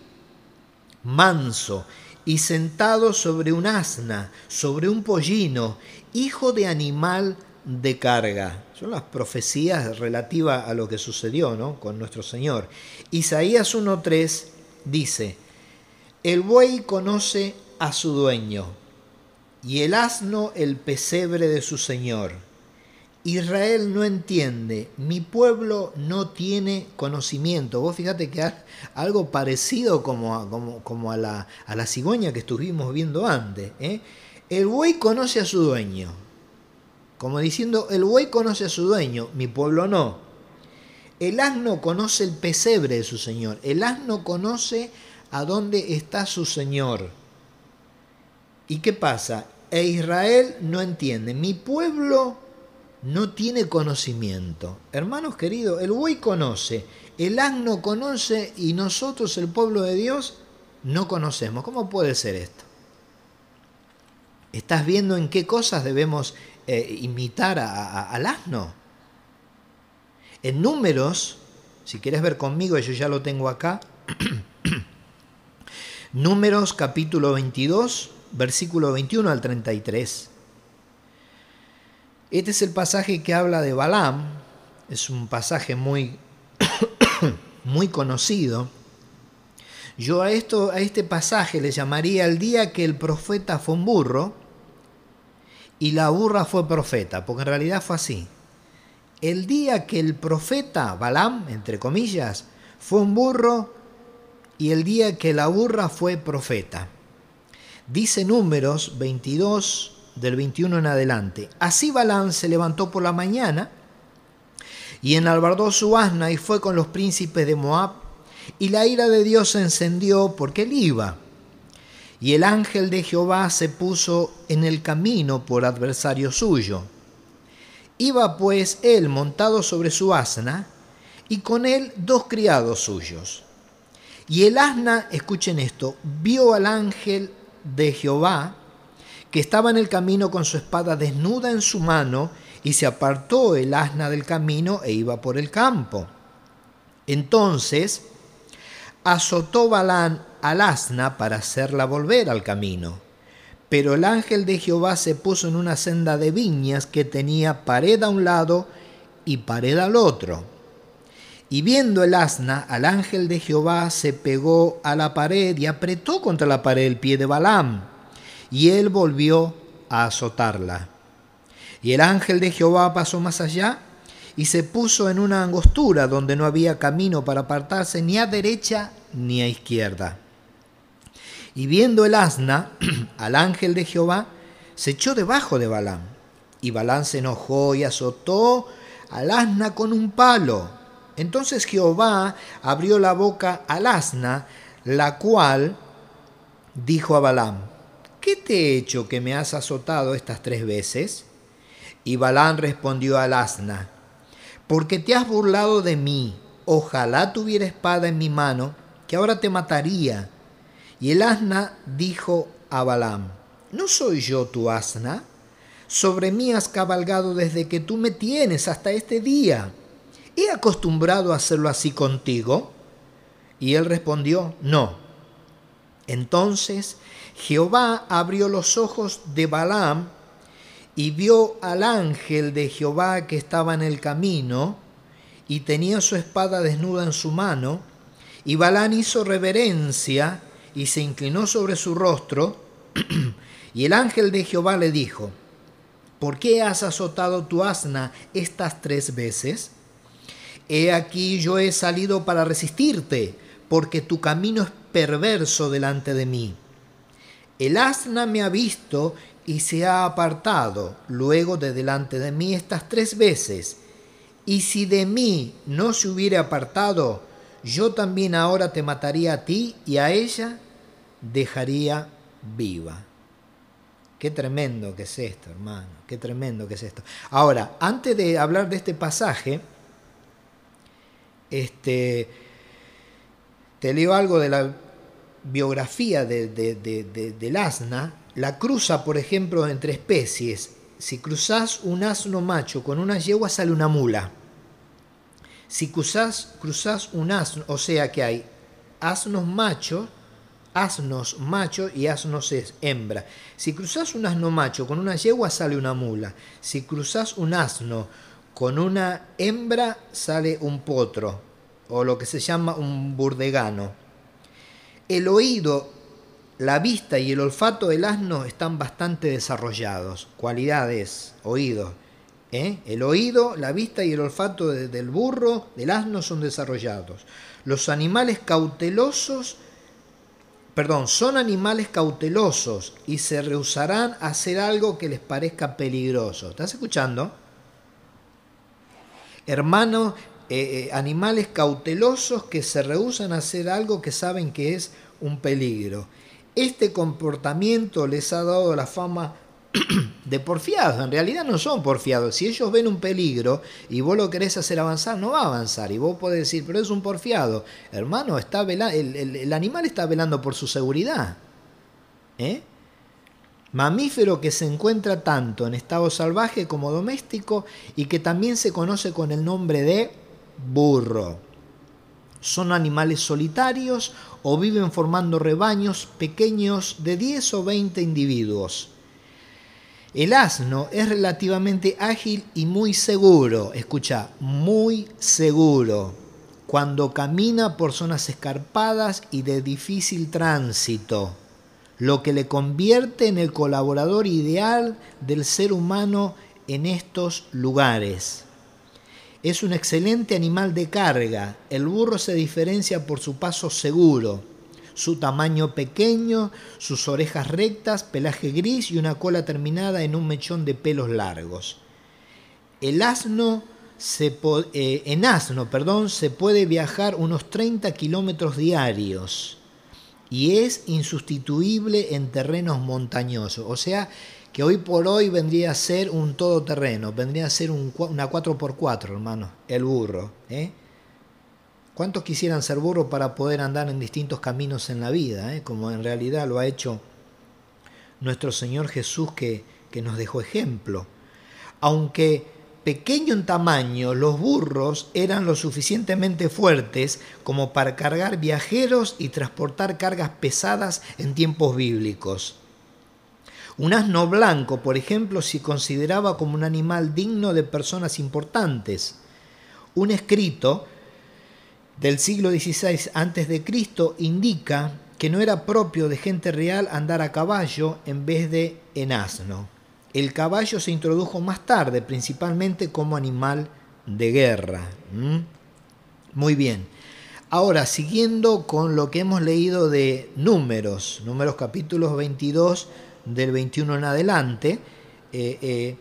manso y sentado sobre un asna, sobre un pollino, hijo de animal de carga. Son las profecías relativas a lo que sucedió ¿no? con nuestro Señor. Isaías 1.3 dice, el buey conoce a su dueño y el asno el pesebre de su Señor Israel no entiende, mi pueblo no tiene conocimiento. Vos fíjate que algo parecido como a, la, cigüeña que estuvimos viendo antes. ¿eh? El buey conoce a su dueño. Como diciendo, el buey conoce a su dueño, mi pueblo no. El asno conoce el pesebre de su señor. El asno conoce a dónde está su señor. ¿Y qué pasa? E Israel no entiende. Mi pueblo no tiene conocimiento. Hermanos queridos, el buey conoce, el asno conoce y nosotros, el pueblo de Dios, no conocemos. ¿Cómo puede ser esto? ¿Estás viendo en qué cosas debemos eh, imitar al asno? En números, si quieres ver conmigo, yo ya lo tengo acá, [CLEARS THROAT] números capítulo 22, versículo 21 al 33. Este es el pasaje que habla de Balaam, es un pasaje muy, [COUGHS] muy conocido. Yo a, esto, a este pasaje le llamaría el día que el profeta fue un burro y la burra fue profeta, porque en realidad fue así. El día que el profeta, Balaam, entre comillas, fue un burro y el día que la burra fue profeta. Dice números 22, del 21 en adelante. Así Balán se levantó por la mañana y enalbardó su asna y fue con los príncipes de Moab, y la ira de Dios se encendió porque él iba. Y el ángel de Jehová se puso en el camino por adversario suyo. Iba pues él montado sobre su asna, y con él dos criados suyos. Y el asna, escuchen esto, vio al ángel de Jehová que estaba en el camino con su espada desnuda en su mano, y se apartó el asna del camino e iba por el campo. Entonces azotó Balán al asna para hacerla volver al camino. Pero el ángel de Jehová se puso en una senda de viñas que tenía pared a un lado y pared al otro. Y viendo el asna, al ángel de Jehová se pegó a la pared y apretó contra la pared el pie de Balaam y él volvió a azotarla. Y el ángel de Jehová pasó más allá y se puso en una angostura donde no había camino para apartarse ni a derecha ni a izquierda. Y viendo el asna [CLEARS THROAT] al ángel de Jehová, se echó debajo de Balán. Y Balán se enojó y azotó al asna con un palo. Entonces Jehová abrió la boca al asna, la cual dijo a Balaam, ¿qué te he hecho que me has azotado estas tres veces? Y Balán respondió al asna, porque te has burlado de mí, ojalá tuviera espada en mi mano, que ahora te mataría. Y el asna dijo a Balaam, ¿no soy yo tu asna? Sobre mí has cabalgado desde que tú me tienes hasta este día. ¿He acostumbrado a hacerlo así contigo? Y él respondió, no. Entonces Jehová abrió los ojos de Balaam y vio al ángel de Jehová que estaba en el camino y tenía su espada desnuda en su mano. Y Balaam hizo reverencia y se inclinó sobre su rostro. [CLEARS THROAT] y el ángel de Jehová le dijo, ¿por qué has azotado tu asna estas tres veces? He aquí yo he salido para resistirte, porque tu camino es perverso delante de mí. El asna me ha visto y se ha apartado luego de delante de mí estas tres veces. Y si de mí no se hubiera apartado, yo también ahora te mataría a ti y a ella dejaría viva. Qué tremendo que es esto, hermano, qué tremendo que es esto. Ahora, antes de hablar de este pasaje, este, te leo algo de la biografía de, del asna, la cruza, por ejemplo, entre especies. Si cruzas un asno macho con una yegua, sale una mula. Si cruzas, cruzas un asno, o sea que hay asnos machos, asnos machos y asnos hembra. Si cruzas un asno macho con una yegua, sale una mula. Si cruzas un asno con una hembra, sale un potro, o lo que se llama un burdegano. El oído, la vista y el olfato del asno están bastante desarrollados. Cualidades, oído. ¿eh? El oído, la vista y el olfato del burro, del asno son desarrollados. Los animales cautelosos, perdón, son animales cautelosos y se rehusarán a hacer algo que les parezca peligroso. ¿Estás escuchando? Hermano, eh, eh, animales cautelosos que se rehusan a hacer algo que saben que es un peligro. Este comportamiento les ha dado la fama [CLEARS THROAT] de porfiados. En realidad no son porfiados. Si ellos ven un peligro y vos lo querés hacer avanzar, no va a avanzar. Y vos podés decir, pero es un porfiado. Hermano, está el, el, animal está velando por su seguridad. ¿Eh? Mamífero que se encuentra tanto en estado salvaje como doméstico y que también se conoce con el nombre de burro. Son animales solitarios o viven formando rebaños pequeños de 10 o 20 individuos. El asno es relativamente ágil y muy seguro, escucha, muy seguro, cuando camina por zonas escarpadas y de difícil tránsito, lo que le convierte en el colaborador ideal del ser humano en estos lugares. Es un excelente animal de carga. El burro se diferencia por su paso seguro, su tamaño pequeño, sus orejas rectas, pelaje gris y una cola terminada en un mechón de pelos largos. El asno se eh, en asno perdón, se puede viajar unos 30 kilómetros diarios y es insustituible en terrenos montañosos. O sea, que hoy por hoy vendría a ser un todoterreno, vendría a ser una 4x4, hermano, el burro. ¿eh? ¿Cuántos quisieran ser burros para poder andar en distintos caminos en la vida, eh? como en realidad lo ha hecho nuestro Señor Jesús que, que nos dejó ejemplo? Aunque pequeño en tamaño, los burros eran lo suficientemente fuertes como para cargar viajeros y transportar cargas pesadas en tiempos bíblicos. Un asno blanco, por ejemplo, se consideraba como un animal digno de personas importantes. Un escrito del siglo XVI a.C. indica que no era propio de gente real andar a caballo en vez de en asno. El caballo se introdujo más tarde, principalmente como animal de guerra. Muy bien. Ahora, siguiendo con lo que hemos leído de números, números capítulos 22 del 21 en adelante, eh, eh,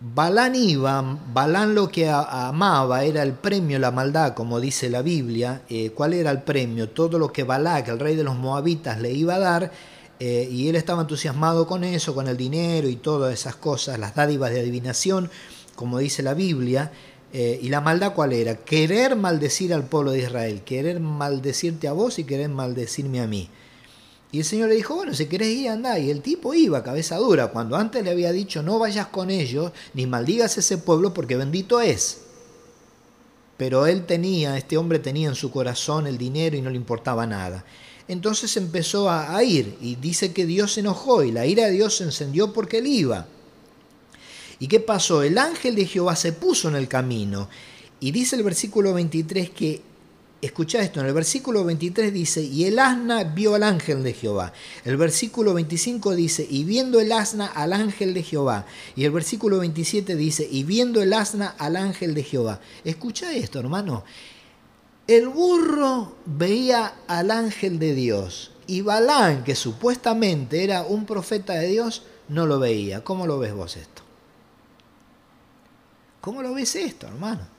Balán iba, Balán lo que amaba era el premio, la maldad, como dice la Biblia. Eh, ¿Cuál era el premio? Todo lo que Balac, el rey de los moabitas, le iba a dar. y él estaba entusiasmado con eso, con el dinero y todas esas cosas, las dádivas de adivinación, como dice la Biblia. ¿Y la maldad cuál era? Querer maldecir al pueblo de Israel, querer maldecirte a vos y querer maldecirme a mí. Y el Señor le dijo, bueno, si querés ir, anda. Y el tipo iba, cabeza dura, cuando antes le había dicho, no vayas con ellos, ni maldigas ese pueblo, porque bendito es. Pero él tenía, este hombre tenía en su corazón el dinero y no le importaba nada. Entonces empezó a, a ir y dice que Dios se enojó y la ira de Dios se encendió porque él iba. ¿Y qué pasó? El ángel de Jehová se puso en el camino. Y dice el versículo 23 que Escucha esto, en el versículo 23 dice, y el asna vio al ángel de Jehová. El versículo 25 dice, y viendo el asna al ángel de Jehová. Y el versículo 27 dice, y viendo el asna al ángel de Jehová. Escucha esto, hermano. El burro veía al ángel de Dios. Y Balán, que supuestamente era un profeta de Dios, no lo veía. ¿Cómo lo ves vos esto? ¿Cómo lo ves esto, hermano?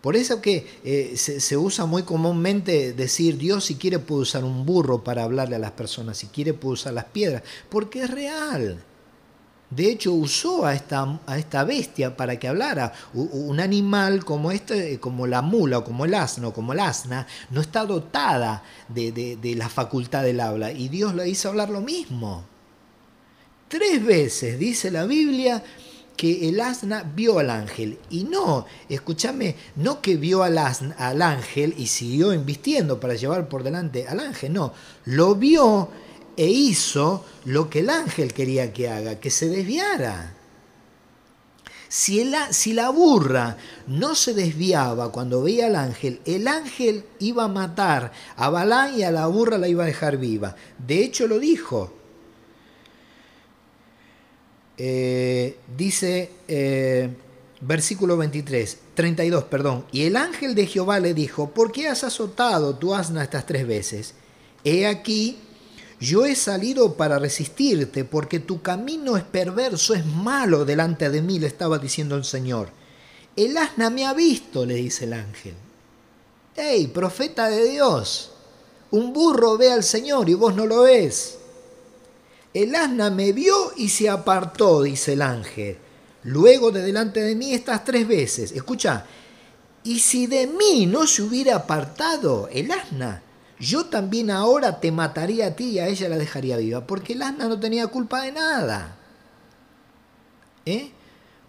Por eso que eh, se, usa muy comúnmente decir Dios si quiere puede usar un burro para hablarle a las personas, si quiere puede usar las piedras, porque es real. De hecho, usó a esta, a esta bestia para que hablara. Un animal como este, como la mula, o como el asno, como el asna, no está dotada de, de la facultad del habla. Y Dios le hizo hablar lo mismo. Tres veces dice la Biblia que el asna vio al ángel. Y no, escúchame, no que vio al, al ángel y siguió invistiendo para llevar por delante al ángel, no, lo vio e hizo lo que el ángel quería que haga, que se desviara. Si, si, la burra no se desviaba cuando veía al ángel, el ángel iba a matar a Balán y a la burra la iba a dejar viva. De hecho lo dijo, eh, dice eh, versículo 23, 32, perdón, y el ángel de Jehová le dijo, ¿por qué has azotado tu asna estas tres veces? He aquí, yo he salido para resistirte, porque tu camino es perverso, es malo delante de mí, le estaba diciendo el Señor. El asna me ha visto, le dice el ángel. ¡Ey, profeta de Dios! Un burro ve al Señor y vos no lo ves. El asna me vio y se apartó, dice el ángel. Luego de delante de mí estas tres veces. Escucha, y si de mí no se hubiera apartado el asna, yo también ahora te mataría a ti y a ella la dejaría viva, porque el asna no tenía culpa de nada. ¿Eh?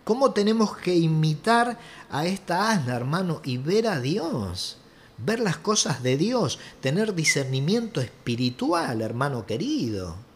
¿Cómo tenemos que imitar a esta asna, hermano, y ver a Dios? Ver las cosas de Dios, tener discernimiento espiritual, hermano querido.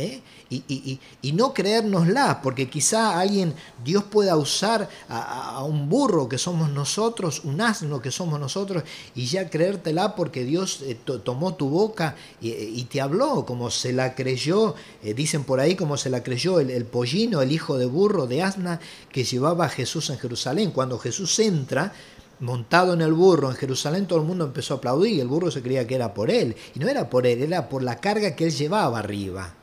¿Eh? Y, no creérnosla, porque quizá alguien, Dios pueda usar a, un burro que somos nosotros, un asno que somos nosotros, y ya creértela porque Dios eh, tomó tu boca y, te habló, como se la creyó, eh, dicen por ahí, como se la creyó el, pollino, el hijo de burro de asna que llevaba a Jesús en Jerusalén. Cuando Jesús entra, montado en el burro en Jerusalén, todo el mundo empezó a aplaudir, el burro se creía que era por él, y no era por él, era por la carga que él llevaba arriba.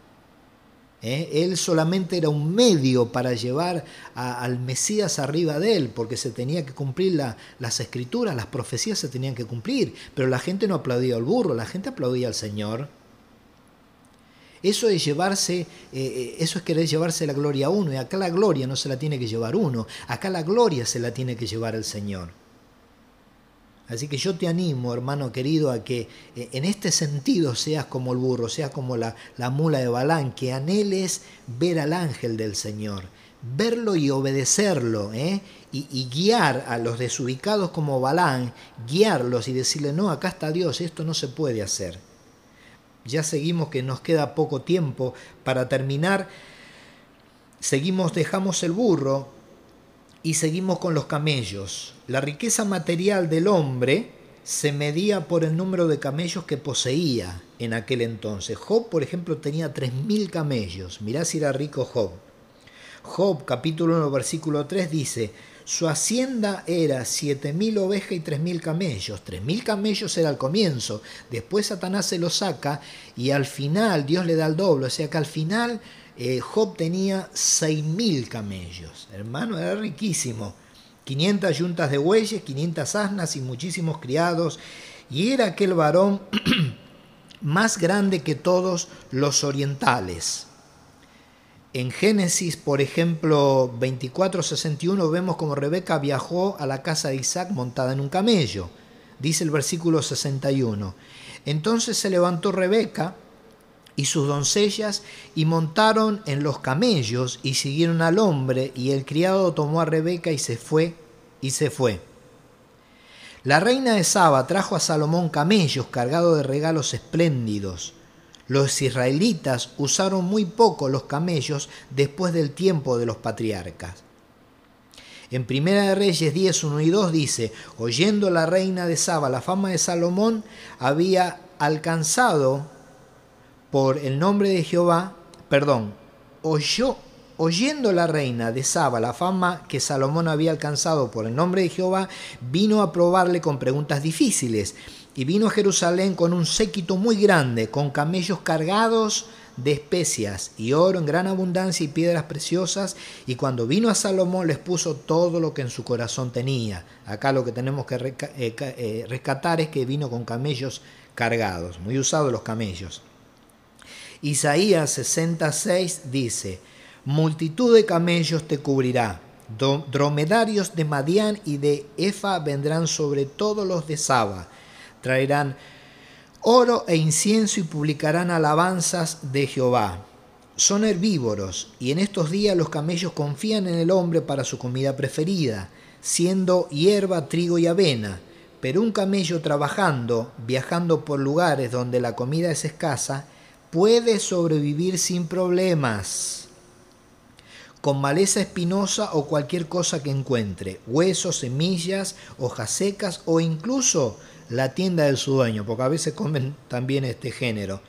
¿Eh? Él solamente era un medio para llevar al Mesías arriba de él, porque se tenía que cumplir las escrituras, las profecías se tenían que cumplir, pero la gente no aplaudía al burro, la gente aplaudía al Señor. Eso es llevarse, eh, eh, eso es querer llevarse la gloria a uno, y acá la gloria no se la tiene que llevar uno, acá la gloria se la tiene que llevar el Señor. Así que yo te animo, hermano querido, a que eh, en este sentido seas como el burro, seas como la, mula de Balán, que anheles ver al ángel del Señor, verlo y obedecerlo, ¿eh? y, y, guiar a los desubicados como Balán, guiarlos y decirle, no, acá está Dios, esto no se puede hacer. Ya seguimos que nos queda poco tiempo para terminar. Seguimos, dejamos el burro, y seguimos con los camellos. La riqueza material del hombre se medía por el número de camellos que poseía en aquel entonces. Job, por ejemplo, tenía 3.000 camellos. Mirá si era rico Job. Job, capítulo 1, versículo 3, dice, su hacienda era 7.000 ovejas y 3.000 camellos. 3.000 camellos era al comienzo, después Satanás se los saca y al final Dios le da el doble. O sea que al final eh, Job tenía 6.000 camellos. Hermano, era riquísimo. 500 yuntas de bueyes, 500 asnas y muchísimos criados. Y era aquel varón [CLEARS THROAT] más grande que todos los orientales. En Génesis, por ejemplo, 24:61 vemos como Rebeca viajó a la casa de Isaac montada en un camello. Dice el versículo 61. Entonces se levantó Rebeca y sus doncellas y montaron en los camellos y siguieron al hombre y el criado tomó a Rebeca y se fue y se fue. La reina de Saba trajo a Salomón camellos cargados de regalos espléndidos. Los israelitas usaron muy poco los camellos después del tiempo de los patriarcas. En Primera de Reyes 10, 1 y 2 dice, oyendo la reina de Saba la fama de Salomón, había alcanzado por el nombre de Jehová, perdón, oyó, oyendo la reina de Saba la fama que Salomón había alcanzado por el nombre de Jehová, vino a probarle con preguntas difíciles. Y vino a Jerusalén con un séquito muy grande, con camellos cargados de especias y oro en gran abundancia y piedras preciosas, y cuando vino a Salomón les puso todo lo que en su corazón tenía. Acá lo que tenemos que eh, eh, rescatar es que vino con camellos cargados, muy usados los camellos. Isaías 66 dice, multitud de camellos te cubrirá, dromedarios de Madián y de Efa vendrán sobre todos los de Saba, traerán oro e incienso y publicarán alabanzas de Jehová. Son herbívoros y en estos días los camellos confían en el hombre para su comida preferida, siendo hierba, trigo y avena. Pero un camello trabajando, viajando por lugares donde la comida es escasa, puede sobrevivir sin problemas, con maleza espinosa o cualquier cosa que encuentre, huesos, semillas, hojas secas o incluso la tienda del su dueño, porque a veces comen también este género.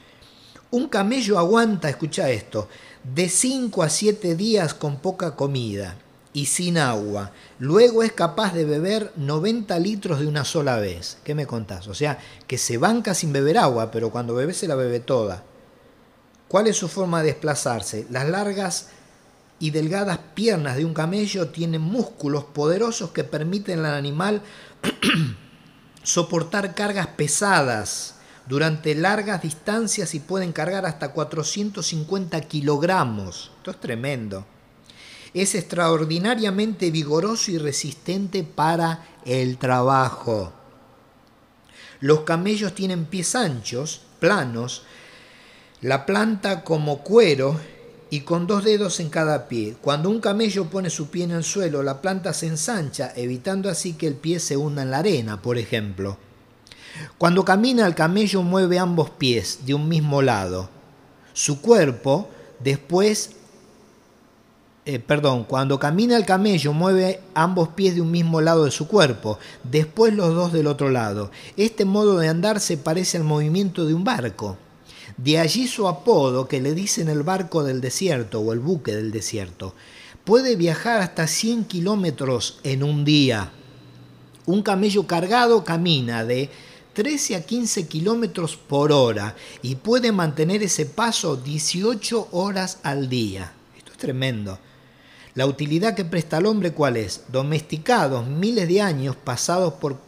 Un camello aguanta, escucha esto, de 5 a 7 días con poca comida y sin agua. Luego es capaz de beber 90 litros de una sola vez. ¿Qué me contás? O sea, que se banca sin beber agua, pero cuando bebe se la bebe toda. ¿Cuál es su forma de desplazarse? Las largas y delgadas piernas de un camello tienen músculos poderosos que permiten al animal [CLEARS THROAT] soportar cargas pesadas, durante largas distancias y pueden cargar hasta 450 kilogramos. Esto es tremendo. Es extraordinariamente vigoroso y resistente para el trabajo. Los camellos tienen pies anchos, planos, la planta como cuero y con dos dedos en cada pie. Cuando un camello pone su pie en el suelo, la planta se ensancha, evitando así que el pie se hunda en la arena, por ejemplo. Cuando camina el camello mueve ambos pies de un mismo lado. Su cuerpo después eh, perdón, cuando camina el camello mueve ambos pies de un mismo lado de su cuerpo, después los dos del otro lado. Este modo de andar se parece al movimiento de un barco. De allí su apodo que le dicen el barco del desierto o el buque del desierto. Puede viajar hasta 100 kilómetros en un día. Un camello cargado camina de 13 a 15 kilómetros por hora y puede mantener ese paso 18 horas al día. Esto es tremendo. La utilidad que presta al hombre, ¿cuál es? Domesticados miles de años pasados por,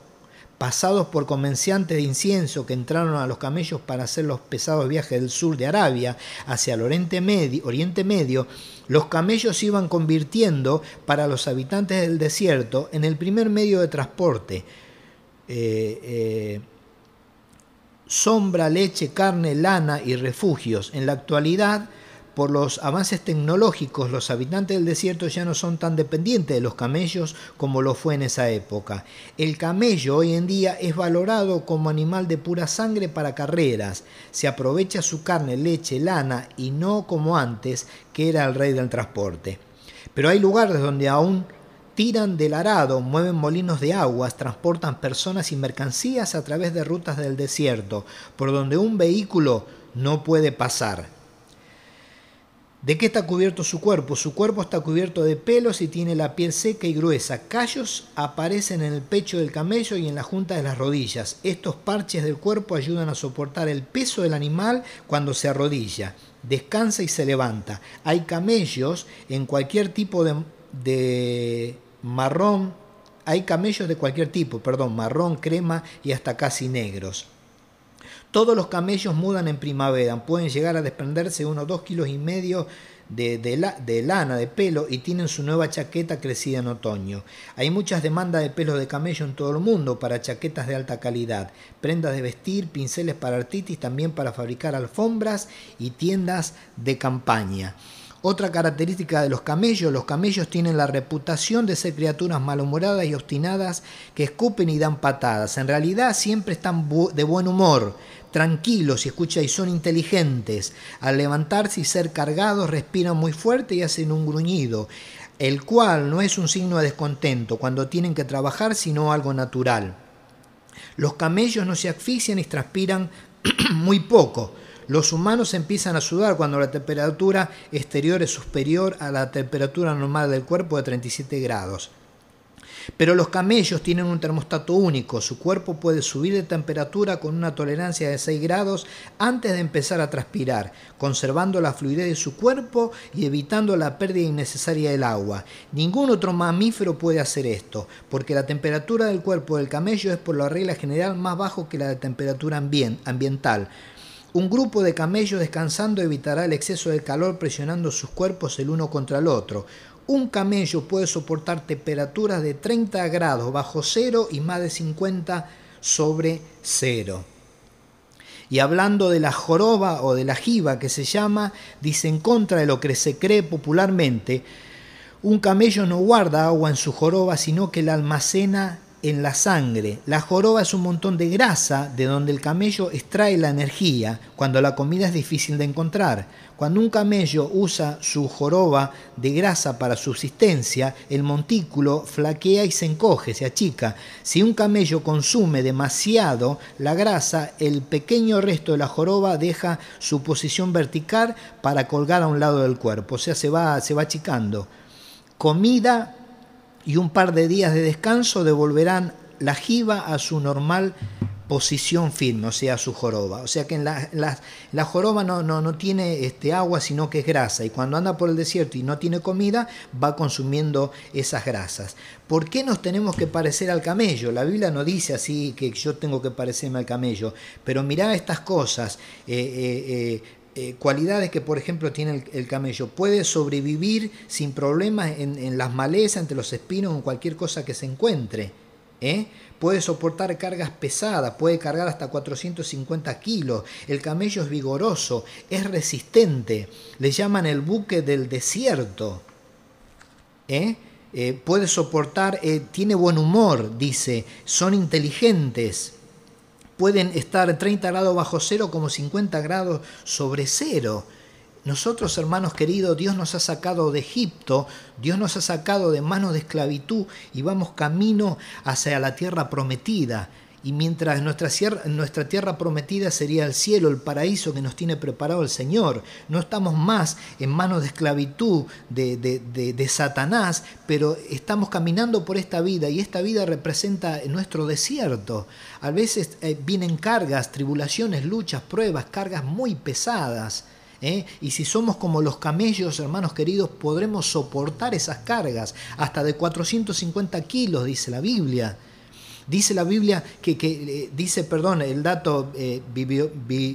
pasados por comerciantes de incienso que entraron a los camellos para hacer los pesados viajes del sur de Arabia hacia el Oriente Medio, los camellos iban convirtiendo para los habitantes del desierto en el primer medio de transporte. Eh, eh, sombra, leche, carne, lana y refugios. En la actualidad, por los avances tecnológicos, los habitantes del desierto ya no son tan dependientes de los camellos como lo fue en esa época. El camello hoy en día es valorado como animal de pura sangre para carreras. Se aprovecha su carne, leche, lana y no como antes, que era el rey del transporte. Pero hay lugares donde aún tiran del arado, mueven molinos de aguas, transportan personas y mercancías a través de rutas del desierto, por donde un vehículo no puede pasar. ¿De qué está cubierto su cuerpo? Su cuerpo está cubierto de pelos y tiene la piel seca y gruesa. Callos aparecen en el pecho del camello y en la junta de las rodillas. Estos parches del cuerpo ayudan a soportar el peso del animal cuando se arrodilla. Descansa y se levanta. Hay camellos en cualquier tipo de, marrón. Hay camellos de cualquier tipo, perdón, marrón, crema y hasta casi negros. Todos los camellos mudan en primavera, pueden llegar a desprenderse unos dos kilos y medio de, de, lana, de pelo, y tienen su nueva chaqueta crecida en otoño. Hay muchas demandas de pelos de camello en todo el mundo para chaquetas de alta calidad, prendas de vestir, pinceles para artitis, también para fabricar alfombras y tiendas de campaña. Otra característica de los camellos, los camellos tienen la reputación de ser criaturas malhumoradas y obstinadas que escupen y dan patadas. En realidad siempre están de buen humor, tranquilos y escucha y son inteligentes. Al levantarse y ser cargados respiran muy fuerte y hacen un gruñido, el cual no es un signo de descontento cuando tienen que trabajar, sino algo natural. Los camellos no se asfixian y transpiran [CLEARS THROAT] muy poco los humanos empiezan a sudar cuando la temperatura exterior es superior a la temperatura normal del cuerpo de 37 grados. Pero los camellos tienen un termostato único, su cuerpo puede subir de temperatura con una tolerancia de 6 grados antes de empezar a transpirar, conservando la fluidez de su cuerpo y evitando la pérdida innecesaria del agua. Ningún otro mamífero puede hacer esto, porque la temperatura del cuerpo del camello es por la regla general más bajo que la de temperatura ambiental, un grupo de camellos descansando evitará el exceso de calor presionando sus cuerpos el uno contra el otro. Un camello puede soportar temperaturas de 30 grados bajo cero y más de 50 sobre cero. Y hablando de la joroba o de la jiba que se llama, dice en contra de lo que se cree popularmente, un camello no guarda agua en su joroba, sino que la almacena en la sangre. La joroba es un montón de grasa de donde el camello extrae la energía cuando la comida es difícil de encontrar. Cuando un camello usa su joroba de grasa para subsistencia, el montículo flaquea y se encoge, se achica. Si un camello consume demasiado la grasa, el pequeño resto de la joroba deja su posición vertical para colgar a un lado del cuerpo, o sea, se va, se va achicando. Comida y un par de días de descanso devolverán la jiba a su normal posición firme, o sea, su joroba. O sea que en la, la, joroba no, no, no, tiene este, agua, sino que es grasa. Y cuando anda por el desierto y no tiene comida, va consumiendo esas grasas. ¿Por qué nos tenemos que parecer al camello? La Biblia no dice así que yo tengo que parecerme al camello, pero mirá estas cosas. Eh, eh, eh, cualidades que, por ejemplo, tiene el, camello. Puede sobrevivir sin problemas en, las malezas, entre los espinos, en cualquier cosa que se encuentre. ¿eh? puede soportar cargas pesadas, puede cargar hasta 450 kilos. El camello es vigoroso, es resistente. Le llaman el buque del desierto. ¿eh? Eh, puede soportar, tiene buen humor, dice, son inteligentes. Pueden estar 30 grados bajo cero como 50 grados sobre cero. Nosotros, hermanos queridos, Dios nos ha sacado de Egipto, Dios nos ha sacado de manos de esclavitud y vamos camino hacia la tierra prometida. Y mientras nuestra, nuestra, tierra prometida sería el cielo, el paraíso que nos tiene preparado el Señor, no estamos más en manos de esclavitud de, de, Satanás, pero estamos caminando por esta vida y esta vida representa nuestro desierto. A veces eh, vienen cargas, tribulaciones, luchas, pruebas, cargas muy pesadas. ¿eh? Y si somos como los camellos, hermanos queridos, podremos soportar esas cargas, hasta de 450 kilos, dice la Biblia. Dice la Biblia que, eh, dice, perdón, el dato, eh,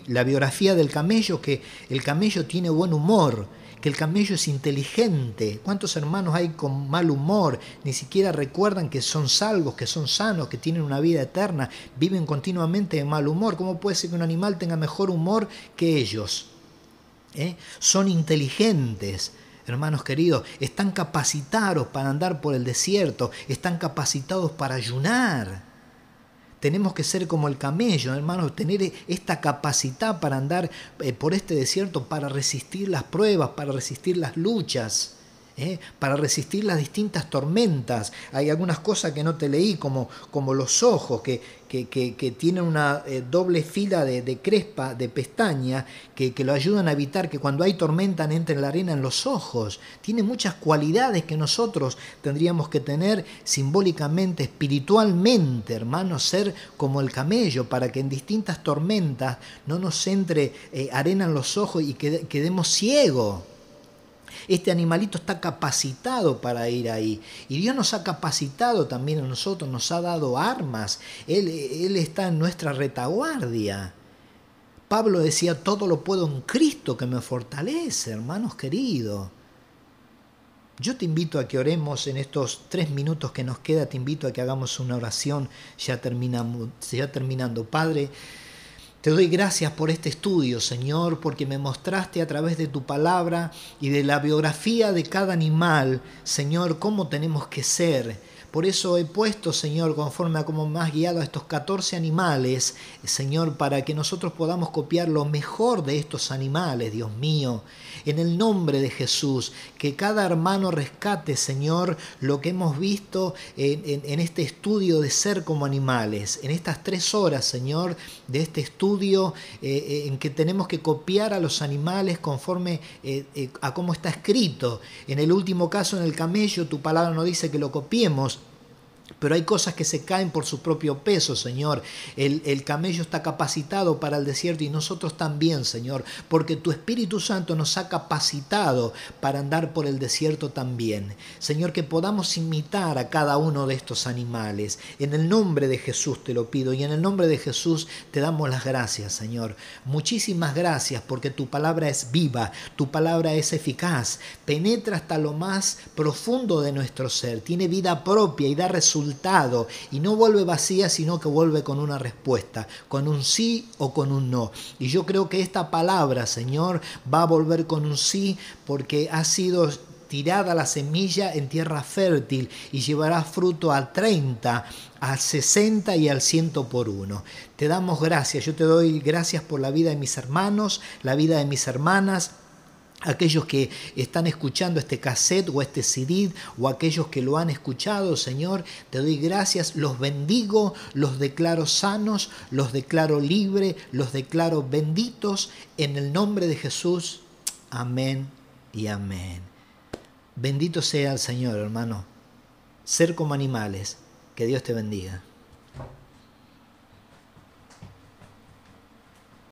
la biografía del camello, que el camello tiene buen humor, que el camello es inteligente. ¿Cuántos hermanos hay con mal humor? Ni siquiera recuerdan que son salvos, que son sanos, que tienen una vida eterna, viven continuamente de mal humor. ¿Cómo puede ser que un animal tenga mejor humor que ellos? ¿eh? son inteligentes, hermanos queridos, están capacitados para andar por el desierto, están capacitados para ayunar. Tenemos que ser como el camello, hermanos, tener esta capacidad para andar eh, por este desierto, para resistir las pruebas, para resistir las luchas. ¿Eh? para resistir las distintas tormentas. Hay algunas cosas que no te leí, como, como los ojos, que, que, tienen una eh, doble fila de, crespa, de pestaña, que, lo ayudan a evitar que cuando hay tormenta entre la arena en los ojos. Tiene muchas cualidades que nosotros tendríamos que tener simbólicamente, espiritualmente, hermanos, ser como el camello, para que en distintas tormentas no nos entre eh, arena en los ojos y quedemos ciegos. Este animalito está capacitado para ir ahí. Y Dios nos ha capacitado también a nosotros, nos ha dado armas. Él, está en nuestra retaguardia. Pablo decía, todo lo puedo en Cristo que me fortalece, hermanos queridos. Yo te invito a que oremos en estos tres minutos que nos queda, te invito a que hagamos una oración ya terminando. Padre, te doy gracias por este estudio, Señor, porque me mostraste a través de tu palabra y de la biografía de cada animal, Señor, cómo tenemos que ser por eso he puesto, Señor, conforme a cómo me has guiado a estos 14 animales, Señor, para que nosotros podamos copiar lo mejor de estos animales, Dios mío. En el nombre de Jesús, que cada hermano rescate, Señor, lo que hemos visto en, este estudio de ser como animales, en estas tres horas, Señor, de este estudio eh, eh, en que tenemos que copiar a los animales conforme eh, a cómo está escrito. En el último caso, en el camello, tu palabra no dice que lo copiemos, pero hay cosas que se caen por su propio peso, Señor. El, camello está capacitado para el desierto y nosotros también, Señor, porque tu Espíritu Santo nos ha capacitado para andar por el desierto también. Señor, que podamos imitar a cada uno de estos animales. En el nombre de Jesús te lo pido y en el nombre de Jesús te damos las gracias, Señor. Muchísimas gracias porque tu palabra es viva, tu palabra es eficaz, penetra hasta lo más profundo de nuestro ser, tiene vida propia y da resultados y no vuelve vacía, sino que vuelve con una respuesta, con un sí o con un no. Y yo creo que esta palabra, Señor, va a volver con un sí porque ha sido tirada la semilla en tierra fértil y llevará fruto a 30, a 60 y al 100 por uno. Te damos gracias, yo te doy gracias por la vida de mis hermanos, la vida de mis hermanas, aquellos que están escuchando este cassette o este CD o aquellos que lo han escuchado, Señor, te doy gracias, los bendigo, los declaro sanos, los declaro libres, los declaro benditos en el nombre de Jesús. Amén y amén. Bendito sea el Señor, hermano. Ser como animales. Que Dios te bendiga.